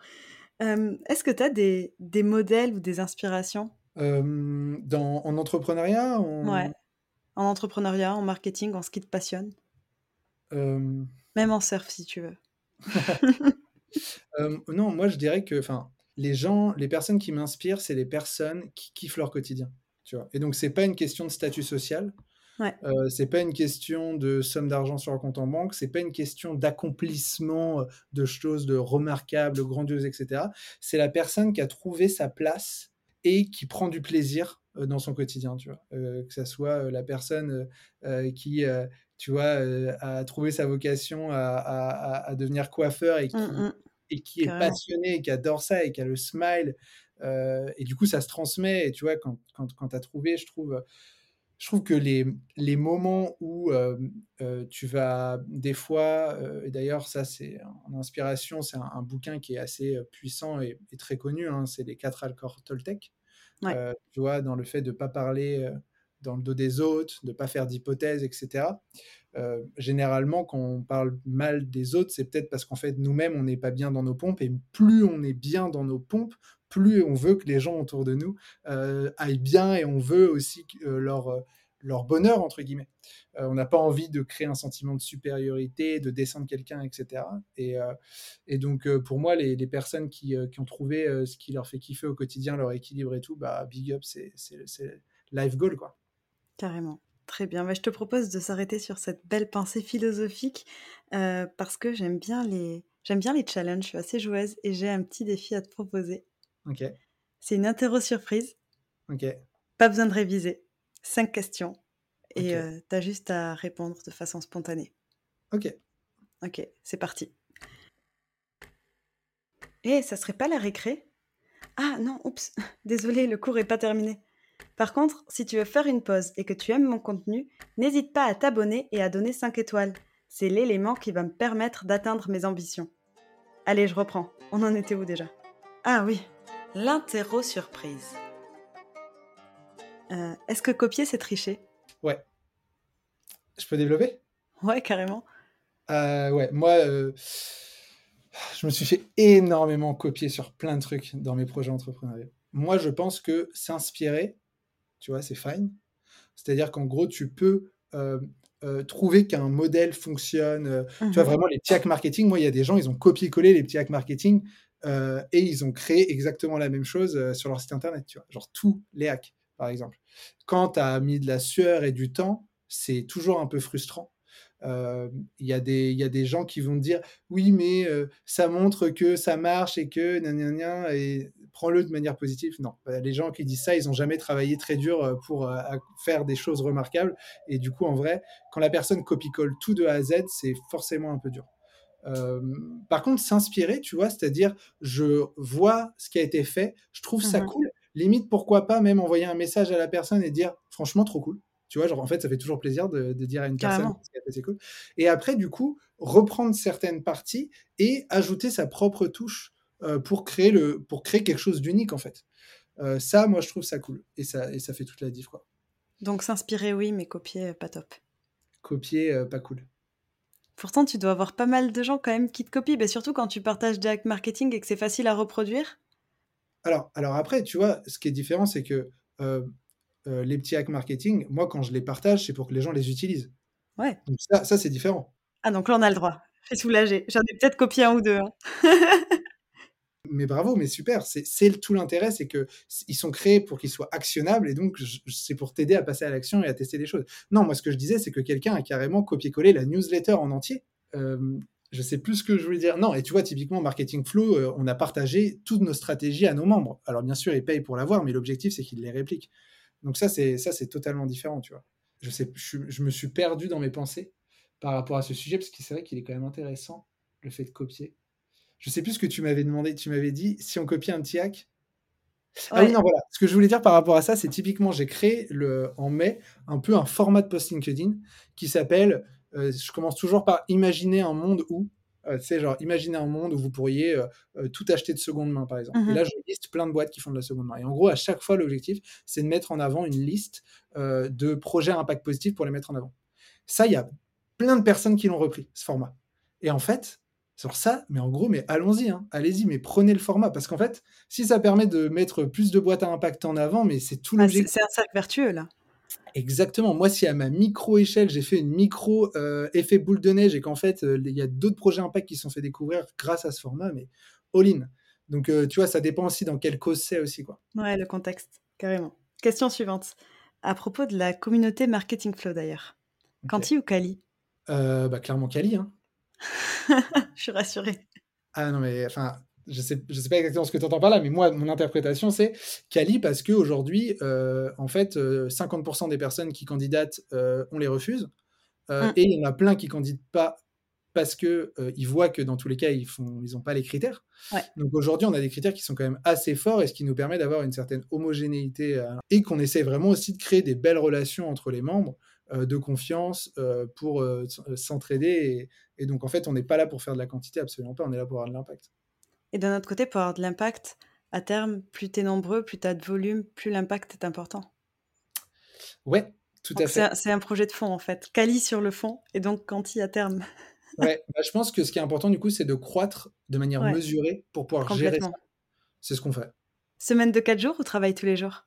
Euh, Est-ce que tu as des, des modèles ou des inspirations? Dans, en entrepreneuriat, on- Ouais. En entrepreneuriat, en marketing, en ce qui te passionne? Même en surf si tu veux. <laughs> Non, moi je dirais que les gens, les personnes qui m'inspirent, c'est les personnes qui kiffent leur quotidien. Tu vois. Et donc, c'est pas une question de statut social. Ouais. Euh, c'est pas une question de somme d'argent sur un compte en banque, c'est pas une question d'accomplissement euh, de choses de remarquables, grandioses, etc. C'est la personne qui a trouvé sa place et qui prend du plaisir euh, dans son quotidien, tu vois. Euh, que ça soit la personne qui, tu vois, a trouvé sa vocation à, à- à devenir coiffeur et qui, Mm, mm. Et qui est Carrément. passionné qui adore ça et qui a le smile. euh, et du coup, ça se transmet. Et tu vois, quand, quand, quand tu as trouvé, je trouve, je trouve que les, les moments où euh, euh, tu vas des fois, et d'ailleurs ça c'est en inspiration, c'est un, un bouquin qui est assez puissant et, et très connu, hein, c'est les quatre accords Toltec. Ouais. Tu vois, dans le fait de ne pas parler dans le dos des autres, de ne pas faire d'hypothèses, etc. Euh, généralement, quand on parle mal des autres, c'est peut-être parce qu'en fait, nous-mêmes, on n'est pas bien dans nos pompes, et plus on est bien dans nos pompes, plus on veut que les gens autour de nous euh, aillent bien, et on veut aussi euh, leur, bonheur, entre guillemets. On n'a pas envie de créer un sentiment de supériorité, de descendre quelqu'un, etc. Et, donc, pour moi, les, personnes qui, qui ont trouvé ce qui leur fait kiffer au quotidien, leur équilibre et tout, bah, big up, c'est life goal, quoi. Carrément. Très bien. Bah, je te propose de s'arrêter sur cette belle pensée philosophique euh, parce que j'aime bien les j'aime bien les challenges. Je suis assez joueuse et j'ai un petit défi à te proposer. Ok, C'est une interro surprise. ok, Pas besoin de réviser. Cinq questions et Ok. euh, t'as juste à répondre de façon spontanée. ok. Ok, c'est parti. Eh, ça serait pas la récré? Ah non, oups, <laughs> désolé, le cours est pas terminé. Par contre, si tu veux faire une pause et que tu aimes mon contenu, n'hésite pas à t'abonner et à donner 5 étoiles. C'est l'élément qui va me permettre d'atteindre mes ambitions. Allez, je reprends. On en était où déjà? Ah oui, l'interro surprise. Euh, Est-ce que copier, c'est tricher? Ouais. Je peux développer? Ouais, carrément. Euh, Ouais, moi, euh, je me suis fait énormément copier sur plein de trucs dans mes projets entrepreneuriaux. Moi, je pense que s'inspirer, tu vois, c'est fine. C'est-à-dire qu'en gros, tu peux euh, euh, trouver qu'un modèle fonctionne. euh, Tu vois, Mhm. vraiment, les petits hacks marketing, moi, il y a des gens, ils ont copié-collé les petits hacks marketing et ils ont créé exactement la même chose sur leur site internet, tu vois. Genre tous les hacks, par exemple. Quand tu as mis de la sueur et du temps, c'est toujours un peu frustrant. Euh, Il y, a des- il y a des gens qui vont dire oui, mais euh, ça montre que ça marche et que gna gna gna, et prends-le de manière positive. Non, Euh, les gens qui disent ça, ils n'ont jamais travaillé très dur euh, pour euh, faire des choses remarquables. Et du coup, en vrai, quand la personne copie-colle tout de A à Z, c'est forcément un peu dur. Par contre, s'inspirer, tu vois, c'est-à-dire, je vois ce qui a été fait, je trouve ça Mhm. cool. Limite, pourquoi pas même envoyer un message à la personne et dire, franchement, trop cool. Tu vois, genre, en fait, ça fait toujours plaisir de, de dire à une personne Carrément. fait, c'est cool. Et après, du coup, reprendre certaines parties et ajouter sa propre touche euh, pour, créer le, pour créer quelque chose d'unique, en fait. Euh, ça, moi, je trouve ça cool. Et ça, et ça fait toute la diff, quoi. Donc s'inspirer, oui, mais copier, euh, pas top. Copier, euh, pas cool. Pourtant, tu dois avoir pas mal de gens quand même qui te copient, mais surtout quand tu partages des hacks marketing et que c'est facile à reproduire. Alors, alors après, tu vois, ce qui est différent, c'est que euh, euh, les petits hacks marketing, moi, quand je les partage, c'est pour que les gens les utilisent. Ouais. Donc ça, ça c'est différent. Ah, donc là, on a le droit. Je suis soulagée. J'en ai peut-être copié un ou deux. hein. <laughs> Mais bravo, mais super. C'est tout l'intérêt, c'est que s- ils sont créés pour qu'ils soient actionnables et donc c'est pour t'aider à passer à l'action et à tester des choses. Non, moi, ce que je disais, c'est que quelqu'un a carrément copié-collé la newsletter en entier. Euh, je sais plus ce que je voulais dire. Non, et tu vois, typiquement, Marketing Flow, euh, on a partagé toutes nos stratégies à nos membres. Alors, bien sûr, ils payent pour l'avoir, mais l'objectif, c'est qu'ils les répliquent. Donc, ça, c'est ça, c'est totalement différent, tu vois. Je, sais, je, je me suis perdu dans mes pensées par rapport à ce sujet, parce que c'est vrai qu'il est quand même intéressant, le fait de copier. Je sais plus ce que tu m'avais demandé. Tu m'avais dit si on copie un petit hack. Ah oui, non, voilà. Ce que je voulais dire par rapport à ça, c'est typiquement, j'ai créé le, en mai un peu un format de post LinkedIn qui s'appelle, euh, je commence toujours par imaginer un monde où, euh, tu sais, genre, imaginer un monde où vous pourriez euh, euh, tout acheter de seconde main, par exemple. Et Mhm. là, je liste plein de boîtes qui font de la seconde main. Et en gros, à chaque fois, l'objectif, c'est de mettre en avant une liste euh, de projets à impact positif pour les mettre en avant. Ça, il y a plein de personnes qui l'ont repris, ce format. Et en fait, sur ça, mais en gros, mais allons-y, hein, allez-y, mais prenez le format. Parce qu'en fait, si ça permet de mettre plus de boîtes à impact en avant, mais c'est tout Ah, c'est l'objectif. c'est un cercle vertueux, là. Exactement. Moi, si à ma micro-échelle, j'ai fait une micro euh, effet boule de neige et qu'en fait, euh, il y a d'autres projets impact qui se sont fait découvrir grâce à ce format, mais all-in. Donc, euh, tu vois, ça dépend aussi dans quelle cause c'est aussi, quoi. Ouais, le contexte, carrément. Question suivante. À propos de la communauté Marketing Flow d'ailleurs. OK. Quanti ou Kali? Bah, clairement Kali, hein. <laughs> Je suis rassurée. Ah non, mais enfin, je sais je sais pas exactement ce que tu entends par là, mais moi, mon interprétation, c'est Kali parce qu'aujourd'hui, heu, en fait, heu, 50% des personnes qui candidatent, heu, on les refuse, heu Mmh. et il y en a plein qui candidatent pas parce heu, ils voient que dans tous les cas, ils font ils ont pas les critères. Ouais. Donc aujourd'hui, on a des critères qui sont quand même assez forts et ce qui nous permet d'avoir une certaine homogénéité, et qu'on essaie vraiment aussi de créer des belles relations entre les membres, de confiance, pour, s'entraider et et donc en fait, on n'est pas là pour faire de la quantité, absolument pas, on est là pour avoir de l'impact. Et d'un autre côté, pour avoir de l'impact, à terme, plus tu es nombreux, plus tu as de volume, plus l'impact est important. Ouais, tout à Donc fait. c'est un projet de fond en fait. Kali sur le fond et donc Quanti à terme. <laughs> Ouais, bah, je pense que ce qui est important du coup, c'est de croître de manière Ouais, mesurée pour pouvoir gérer ça. C'est ce qu'on fait. Semaine de 4 jours ou travail tous les jours?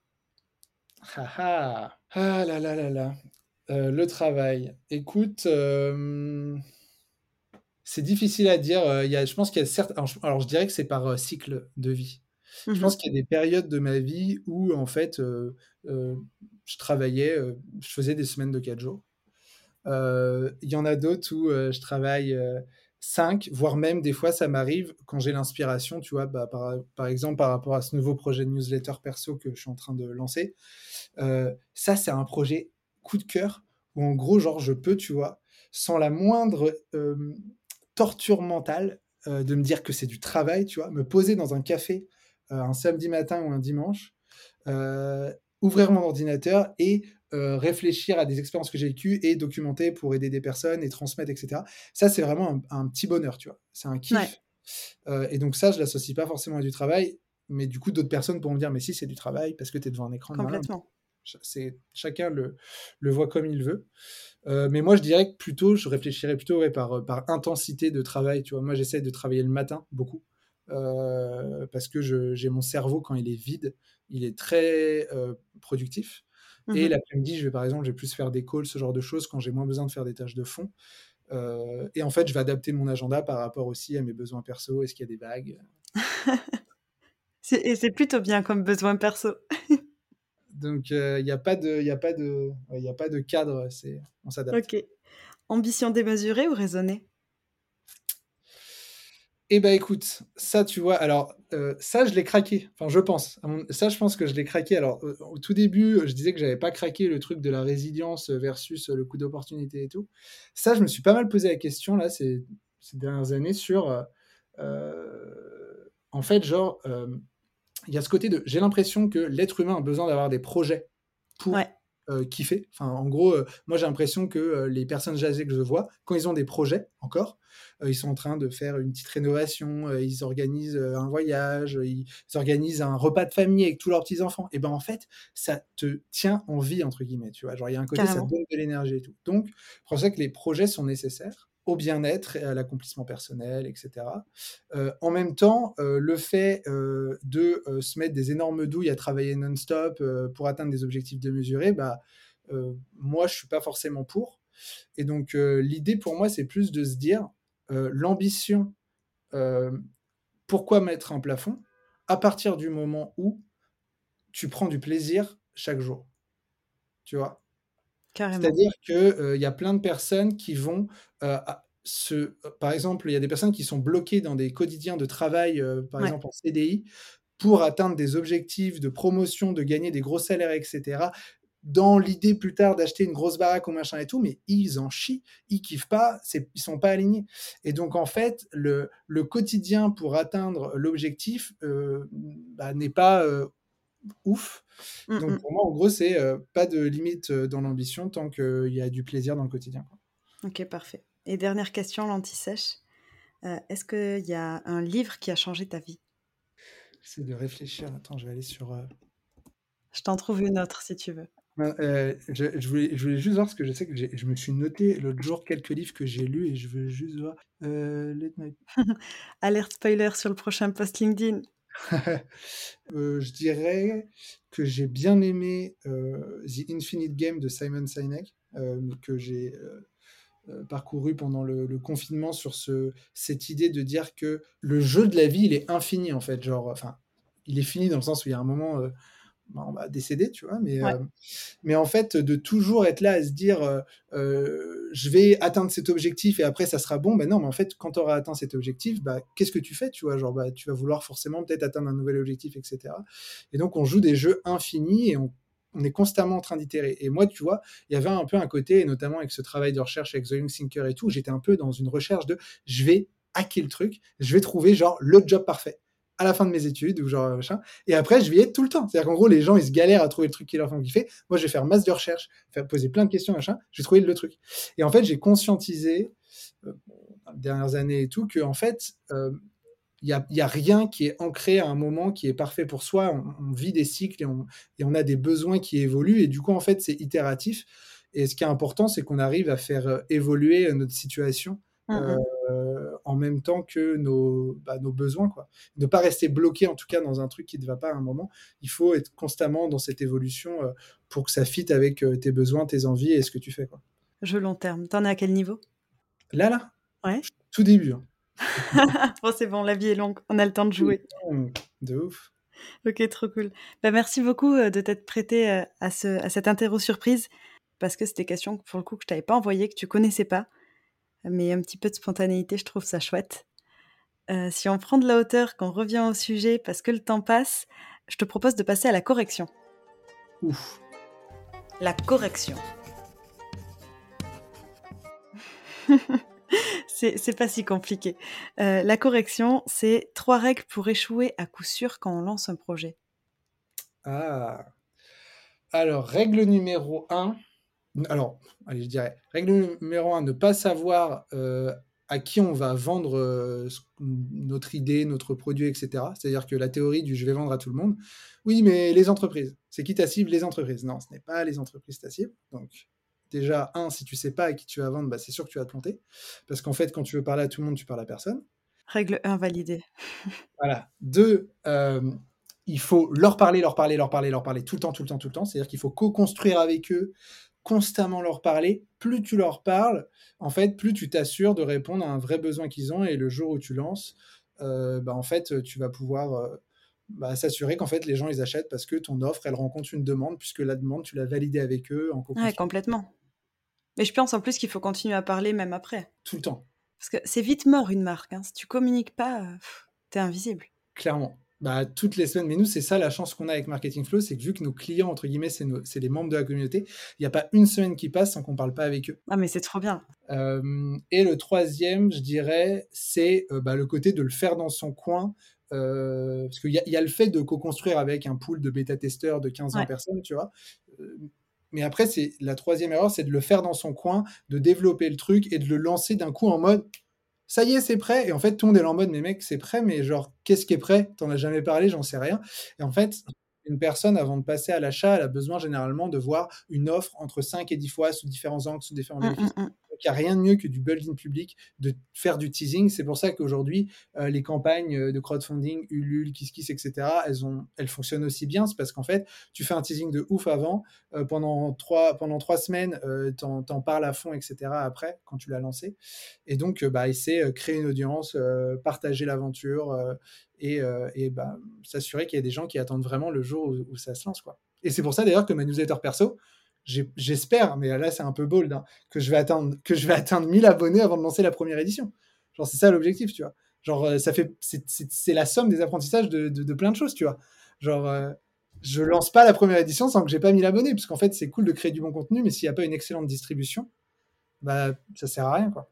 Ah ah! Ah là là là là, heu, le travail. Écoute, hem, c'est difficile à dire, il y a je pense qu'il y a certes alors je alors je dirais que c'est par, heu, cycle de vie. Je pense qu'il y a des périodes de ma vie où en fait, heu, je travaillais, je faisais des semaines de 4 jours. Il y en a d'autres où, je travaille, heu, 5, voire même des fois ça m'arrive quand j'ai l'inspiration, tu vois? Bah, par par exemple, par rapport à ce nouveau projet de newsletter perso que je suis en train de lancer. Ça, c'est un projet coup de cœur où en gros, genre, je peux, tu vois, sans la moindre, torture mentale, heu, de me dire que c'est du travail, tu vois? Me poser dans un café, heu, un samedi matin ou un dimanche, heu, ouvrir mon ordinateur et réfléchir à des expériences que j'ai vécues et documenter pour aider des personnes et transmettre et cetera. Ça, c'est vraiment un un petit bonheur, tu vois? C'est un kiff, et donc ça, je l'associe pas forcément à du travail, mais du coup, d'autres personnes pourront me dire: «Mais si, c'est du travail parce que tu es devant un écran». Complètement. C'est chacun le le voit comme il veut. Heu, mais moi, je dirais que plutôt, je réfléchirais plutôt, ouais, par, par intensité de travail, tu vois? Moi, j'essaie de travailler le matin beaucoup, heu, parce que je j'ai mon cerveau quand il est vide, il est très, heu, productif et Mmh l'après-midi, je vais, par exemple, je vais plus faire des calls, ce genre de choses, quand j'ai moins besoin de faire des tâches de fond, et en fait, je vais adapter mon agenda par rapport aussi à mes besoins perso. Est-ce qu'il y a des vagues? <laughs> C'est et c'est plutôt bien comme besoin perso. <laughs> Donc il y a pas de il y a pas de ouais, y a pas de cadre, c'est on s'adapte. OK. Ambition démesurée ou raisonnée? Eh ben, écoute, ça, tu vois, alors, heu, ça, je l'ai craqué. Enfin, je pense. Ça, je pense que je l'ai craqué. Alors, heu, au tout début, je disais que j'avais pas craqué le truc de la résilience, versus, le coût d'opportunité et tout. Ça, je me suis pas mal posé la question, là, ces ces dernières années sur, heu, en fait, genre, il y a ce côté de j'ai l'impression que l'être humain a besoin d'avoir des projets pour, Ouais, heu, kiffer. Enfin, en gros, heu, moi, j'ai l'impression que, heu, les personnes âgées que je vois, quand ils ont des projets encore, ils sont en train de faire une petite rénovation, ils organisent, un voyage, ils ils organisent un repas de famille avec tous leurs petits enfants et ben, en fait, ça te «tient en vie» entre guillemets, tu vois? Genre, il y a un côté, ça donne de l'énergie et tout. Donc, pour ça que les projets sont nécessaires au bien-être et à l'accomplissement personnel et cetera. Heu, en même temps, heu, le fait, heu, de, se mettre des énormes douilles à travailler non-stop, pour atteindre des objectifs démesurés, bah, moi, je suis pas forcément pour et donc l'idée pour moi, c'est plus de se dire, l'ambition, pourquoi mettre un plafond? À partir du moment où tu prends du plaisir chaque jour, tu vois? C'est-à-dire que, heu, il y a plein de personnes qui vont, à se par exemple, il y a des personnes qui sont bloquées dans des quotidiens de travail, par Ouais, exemple en CDI, pour atteindre des objectifs de promotion, de gagner des gros salaires et cetera, dans l'idée plus tard d'acheter une grosse baraque ou machin et tout, mais ils en chient, ils kiffent pas, ils sont pas alignés. Et donc en fait, le le quotidien pour atteindre l'objectif, bah, n'est pas, ouf. mmh Donc mh. pour moi, en gros, c'est, heu, pas de limite, heu, dans l'ambition tant qu'il y a du plaisir dans le quotidien, quoi. OK, parfait. Et dernière question, l'anti-sèche. Heu, est-ce qu'il y a un livre qui a changé ta vie? J'essaie de réfléchir, attends, je vais aller sur, Je t'en trouve une autre si tu veux. Heu, je je voulais je voulais juste voir parce que je sais que je me suis noté l'autre jour quelques livres que j'ai lus et je veux juste voir, my <laughs> Alerte spoiler sur le prochain post LinkedIn. Heu, <laughs> je dirais que j'ai bien aimé, heu, The Infinite Game de Simon Sinek, hem, que j'ai, parcouru pendant le confinement sur ce cette idée de dire que le jeu de la vie, il est infini en fait, genre, enfin, il est fini dans le sens où il y a un moment, on va décéder, tu vois. Mais, mais en fait, de toujours être là à se dire, je vais atteindre cet objectif et après ça sera bon. Ben non, mais en fait, quand tu auras atteint cet objectif, bah, qu'est-ce que tu fais, tu vois Genre, bah, tu vas vouloir forcément peut-être atteindre un nouvel objectif, etc. Et donc, on joue des jeux infinis et on on est constamment en train d'itérer. Et moi, tu vois, il y avait un peu un côté, notamment avec ce travail de recherche avec The Young Thinker et tout, j'étais un peu dans une recherche de je vais hacker le truc, je vais trouver genre le job parfait à la fin de mes études ou genre machin. Et après, je vais y être tout le temps. C'est-à-dire qu'en gros, les gens, ils se galèrent à trouver le truc qui leur font kiffer. Moi, je vais faire masse de recherche, faire poser plein de questions, machin. Je vais trouver le truc. Et en fait, j'ai conscientisé, euh, les dernières années et tout, que en fait, euh, il n'y a, a, rien qui est ancré à un moment qui est parfait pour soi. On, vit des cycles et on, et on, a des besoins qui évoluent. Et du coup, en fait, c'est itératif. Et ce qui est important, c'est qu'on arrive à faire euh, évoluer notre situation mmh euh, en même temps que nos, bah, nos besoins. Quoi. Ne pas rester bloqué, en tout cas, dans un truc qui ne va pas à un moment. Il faut être constamment dans cette évolution euh, pour que ça fitte avec tes besoins, tes envies et ce que tu fais. Quoi. Je long terme. T'en es à quel niveau? Là, là? Ouais. Tout début. Hein. <laughs> bon, c'est bon, la vie est longue, on a le temps de jouer. De ouf. Ok, trop cool. Bah, merci beaucoup euh, de t'être prêté euh, à, ce, à cette interro surprise, parce que c'était des questions pour le coup que je t'avais pas envoyées, que tu connaissais pas. Mais un petit peu de spontanéité, je trouve ça chouette. Euh, si on prend de la hauteur, qu'on revient au sujet, parce que le temps passe, je te propose de passer à la correction. Ouf. La correction. <laughs> c'est pas si compliqué. Euh, la correction, c'est trois règles pour échouer à coup sûr quand on lance un projet. Ah. Alors, règle numéro un. Alors, allez, je dirais. Règle numéro un, ne pas savoir euh, à qui on va vendre euh, notre idée, notre produit, etc. C'est-à-dire que la théorie du je vais vendre à tout le monde. Oui, mais les entreprises. C'est qui ta cible? Les entreprises. Non, ce n'est pas les entreprises ta cible. Donc, déjà, un, si tu sais pas à qui tu vas vendre, bah, c'est sûr que tu vas te planter. Parce qu'en fait, quand tu veux parler à tout le monde, tu parles à personne. Règle 1 validée. <laughs> voilà. Deux, euh, il faut leur parler, leur parler, leur parler, leur parler tout le temps, tout le temps, tout le temps. C'est-à-dire qu'il faut co-construire avec eux, constamment leur parler. Plus tu leur parles, en fait, plus tu t'assures de répondre à un vrai besoin qu'ils ont. Et le jour où tu lances, euh, bah, en fait, tu vas pouvoir euh, bah, s'assurer qu'en fait les gens ils achètent parce que ton offre elle rencontre une demande puisque la demande tu l'as validée avec eux en Ouais, complètement. Mais je pense en plus qu'il faut continuer à parler même après. Tout le temps. Parce que c'est vite mort une marque. Hein. Si tu communiques pas, tu t'es invisible. Clairement. Bah, toutes les semaines. Mais nous, c'est ça la chance qu'on a avec Marketing Flow, c'est que vu que nos clients, entre guillemets, c'est, les membres de la communauté, il n'y a pas une semaine qui passe sans qu'on ne parle pas avec eux. Ah, mais c'est trop bien. Euh, et le troisième, je dirais, c'est euh, bah, le côté de le faire dans son coin. Euh, parce qu'il y, y, a le fait de co-construire avec un pool de bêta-testeurs de 15 ouais. personnes, tu vois. Mais après, c'est la troisième erreur, c'est de le faire dans son coin, de développer le truc et de le lancer d'un coup en mode ça y est, c'est prêt. Et en fait, tout le monde est en mode mais mec, c'est prêt, mais genre, qu'est-ce qui est prêt? T'en as jamais parlé, j'en sais rien. Et en fait, une personne, avant de passer à l'achat, elle a besoin généralement de voir une offre entre 5 et 10 fois sous différents angles, sous différents Mmh, bénéfices. mmh, mmh. Donc, il n'y a rien de mieux que du building public, de faire du teasing. C'est pour ça qu'aujourd'hui, euh, les campagnes euh, de crowdfunding, Ulule, KissKiss, etc., elles, fonctionnent aussi bien. C'est parce qu'en fait, tu fais un teasing de ouf avant, euh, pendant, trois, semaines, euh, t'en, parles à fond, etc., après, quand tu l'as lancé. Et donc, bah, euh, créer une audience, partager l'aventure et, bah, s'assurer qu'il y a des gens qui attendent vraiment le jour où, ça se lance. Quoi. Et c'est pour ça d'ailleurs que ma newsletter perso, j'espère, mais là c'est un peu bold, hein, que, je vais atteindre, que je vais atteindre 1000 abonnés avant de lancer la première édition. Genre, c'est ça l'objectif, tu vois. Genre, euh, ça fait, c'est, la somme des apprentissages de, de- de plein de choses, tu vois. Genre, euh, je lance pas la première édition sans que j'ai pas 1000 abonnés, parce qu'en fait, c'est cool de créer du bon contenu, mais s'il n'y a pas une excellente distribution, bah, ça sert à rien, quoi.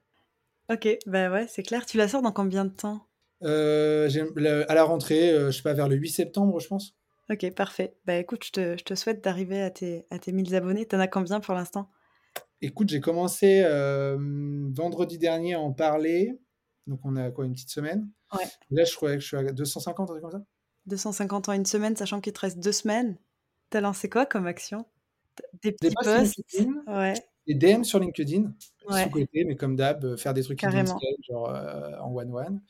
Ok, bah ouais, c'est clair. Tu la sors dans combien de temps? Euh, le- à la rentrée, euh, je sais pas, vers le 8 septembre, je pense. Ok, parfait. Bah écoute, je te, je te souhaite d'arriver à tes, à tes 1000 abonnés. T'en as combien pour l'instant? Écoute, j'ai commencé euh, vendredi dernier à en parler. Donc, on a quoi, une petite semaine? Ouais. Là, je crois que je suis à 250, un truc comme ça. 250 en une semaine, sachant qu'il te reste deux semaines. T'as lancé quoi comme action? Des Des petits posts sur posts? Ouais, des DM sur LinkedIn, ouais, sous-côté, mais comme d'hab, euh, faire des trucs carrément. genre euh, en one-one.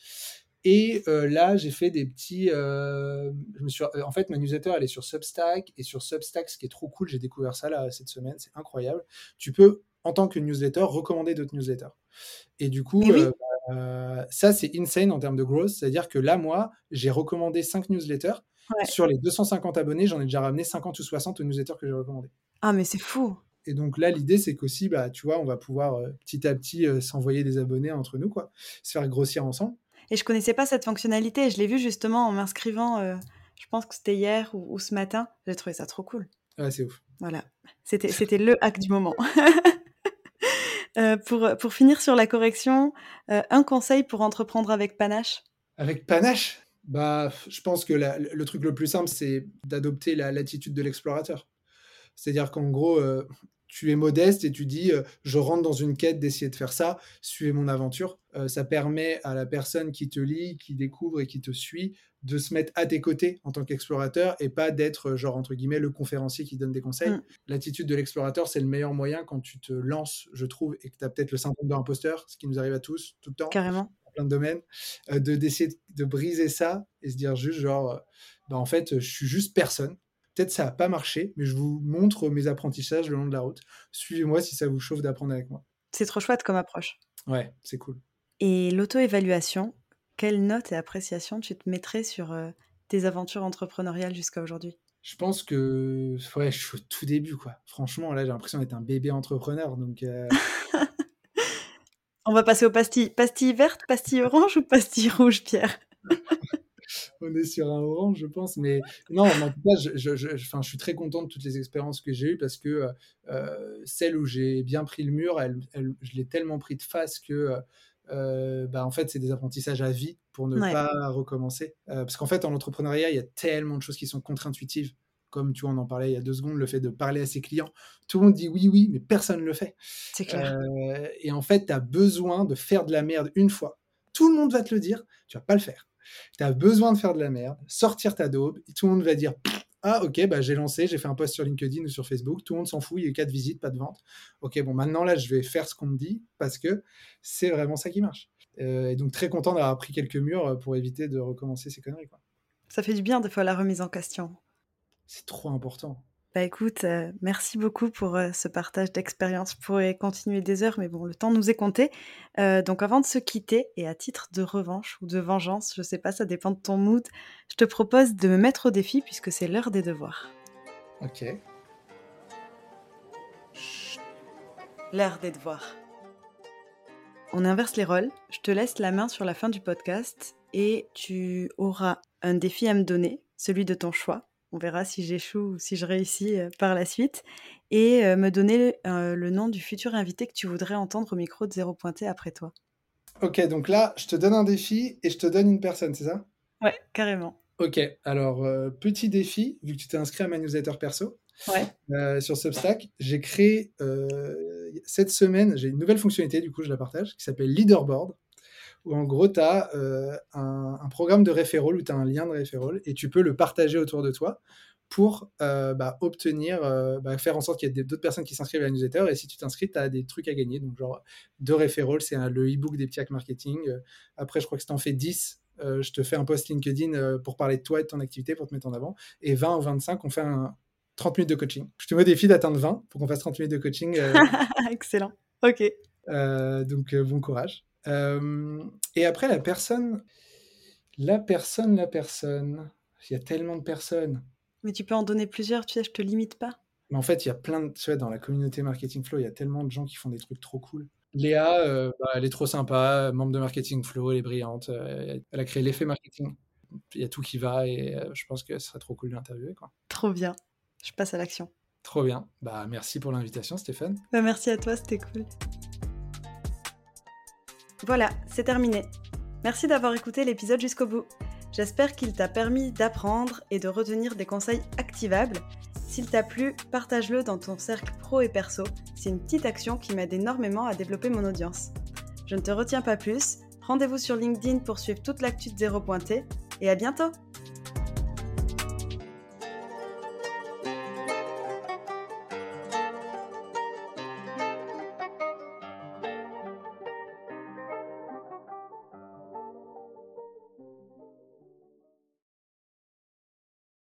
Et euh, là, j'ai fait des petits. euh, je me suis, en fait, ma newsletter, elle est sur Substack. Et sur Substack, ce qui est trop cool, j'ai découvert ça là cette semaine, c'est incroyable. Tu peux, en tant que newsletter, recommander d'autres newsletters. Et du coup, Et oui, euh, bah, ça, c'est insane en termes de growth. C'est-à-dire que là, moi, j'ai recommandé cinq newsletters. Sur les 250 abonnés, j'en ai déjà ramené 50 ou 60 aux newsletters que j'ai recommandés. Ah, mais c'est fou. Et donc là, l'idée, c'est qu'aussi, bah, tu vois, on va pouvoir euh, petit à petit euh, s'envoyer des abonnés entre nous, quoi, se faire grossir ensemble. Et je connaissais pas cette fonctionnalité. Je l'ai vu justement en m'inscrivant, euh, je pense que c'était hier ou, ce matin. J'ai trouvé ça trop cool. Ouais, c'est ouf. Voilà. C'était, c'était le hack du moment. <laughs> pour, pour finir sur la correction, un conseil pour entreprendre avec panache? Avec panache? Bah, je pense que le truc le plus simple, c'est d'adopter l'attitude de l'explorateur. C'est-à-dire qu'en gros, tu es modeste et tu dis je rentre dans une quête d'essayer de faire ça, suivez mon aventure. ça permet à la personne qui te lit, qui découvre et qui te suit de se mettre à tes côtés en tant qu'explorateur et pas d'être genre entre guillemets le conférencier qui donne des conseils. Mmh. L'attitude de l'explorateur, c'est le meilleur moyen quand tu te lances, je trouve, et que tu as peut-être le syndrome de l'imposteur, ce qui nous arrive à tous tout le temps. Carrément. Dans plein de domaines, de d'essayer de briser ça et se dire juste genre bah, en fait, je suis juste personne Peut-être ça n'a pas marché, mais je vous montre mes apprentissages le long de la route. Suivez-moi si ça vous chauffe d'apprendre avec moi. C'est trop chouette comme approche. Ouais, c'est cool. Et l'auto-évaluation, quelle note et appréciation tu te mettrais sur euh, tes aventures entrepreneuriales jusqu'à aujourd'hui? Je pense que ouais, je suis au tout début, quoi. Franchement, là, j'ai l'impression d'être un bébé entrepreneur, donc. Euh <laughs> On va passer aux pastilles. Pastilles vertes, pastilles orange ou pastilles rouges, Pierre? <laughs> on est sur un orange, je pense. Mais non, en tout cas, je, je, je, suis très content de toutes les expériences que j'ai eues parce que euh, celle où j'ai bien pris le mur, elle, je l'ai tellement pris de face que. Euh, bah, en fait, c'est des apprentissages à vie pour ne pas recommencer. Euh, parce qu'en fait, en entrepreneuriat, il y a tellement de choses qui sont contre-intuitives. Comme tu vois, on en parlait il y a deux secondes, le fait de parler à ses clients. Tout le monde dit oui, oui, mais personne ne le fait. C'est clair. et en fait, tu as besoin de faire de la merde une fois. Tout le monde va te le dire, tu vas pas le faire tu as besoin de faire de la merde, sortir ta daube, et tout le monde va dire Ah, ok, bah, j'ai lancé, j'ai fait un post sur LinkedIn ou sur Facebook, tout le monde s'en fout, il y a eu quatre visites, pas de vente. Ok, bon, maintenant là, je vais faire ce qu'on me dit parce que c'est vraiment ça qui marche. Euh, et donc, très content d'avoir pris quelques murs euh, pour éviter de recommencer ces conneries. Quoi. Ça fait du bien, des fois, la remise en question. C'est trop important. Bah écoute, euh, merci beaucoup pour euh, ce partage d'expérience. Je pourrais continuer des heures, mais bon, le temps nous est compté. Euh, donc avant de se quitter, et à titre de revanche ou de vengeance, je sais pas, ça dépend de ton mood, je te propose de me mettre au défi puisque c'est l'heure des devoirs. Ok. L'heure des devoirs. On inverse les rôles. Je te laisse la main sur la fin du podcast et tu auras un défi à me donner, celui de ton choix on verra si j'échoue ou si je réussis euh, par la suite. Et euh, me donner euh, le nom du futur invité que tu voudrais entendre au micro de Zéro Pointé après toi. Ok, donc là, je te donne un défi et je te donne une personne, c'est ça? Ouais, carrément. Ok, alors petit défi, vu que tu t'es inscrit à ma newsletter perso ouais. sur Substack, j'ai créé cette semaine, j'ai une nouvelle fonctionnalité, du coup je la partage, qui s'appelle Leaderboard où en gros, tu as euh, un, programme de referral, où tu as un lien de referral, et tu peux le partager autour de toi pour euh, bah, obtenir, euh, bah, faire en sorte qu'il y ait d'autres personnes qui s'inscrivent à la newsletter. Et si tu t'inscris, tu as des trucs à gagner. Donc, genre, deux referrals, c'est le e-book des petits hacks marketing. après, je crois que si tu en fais 10, je te fais un post LinkedIn pour parler de toi et de ton activité, pour te mettre en avant. Et 20 ou 25, on fait un 30 minutes de coaching. Je te mets au défi d'atteindre 20 pour qu'on fasse 30 minutes de coaching. <laughs> Excellent. Ok. donc, bon courage. Euh, et après, la personne, la personne, la personne, il y a tellement de personnes. Mais tu peux en donner plusieurs, tu sais, je te limite pas. Mais en fait, il y a plein de, tu vois, dans la communauté Marketing Flow, il y a tellement de gens qui font des trucs trop cool. Léa, euh, bah, elle est trop sympa, membre de Marketing Flow, elle est brillante, euh, elle a créé l'effet marketing. Il y a tout qui va et je pense que ce serait trop cool de l'interviewer. Trop bien. Je passe à l'action. Trop bien. Bah, merci pour l'invitation, Stéphane. Bah, merci à toi, c'était cool. Voilà, c'est terminé. Merci d'avoir écouté l'épisode jusqu'au bout. J'espère qu'il t'a permis d'apprendre et de retenir des conseils activables. S'il t'a plu, partage-le dans ton cercle pro et perso. C'est une petite action qui m'aide énormément à développer mon audience. Je ne te retiens pas plus. Rendez-vous sur LinkedIn pour suivre toute l'actu de Zéro Pointé et à bientôt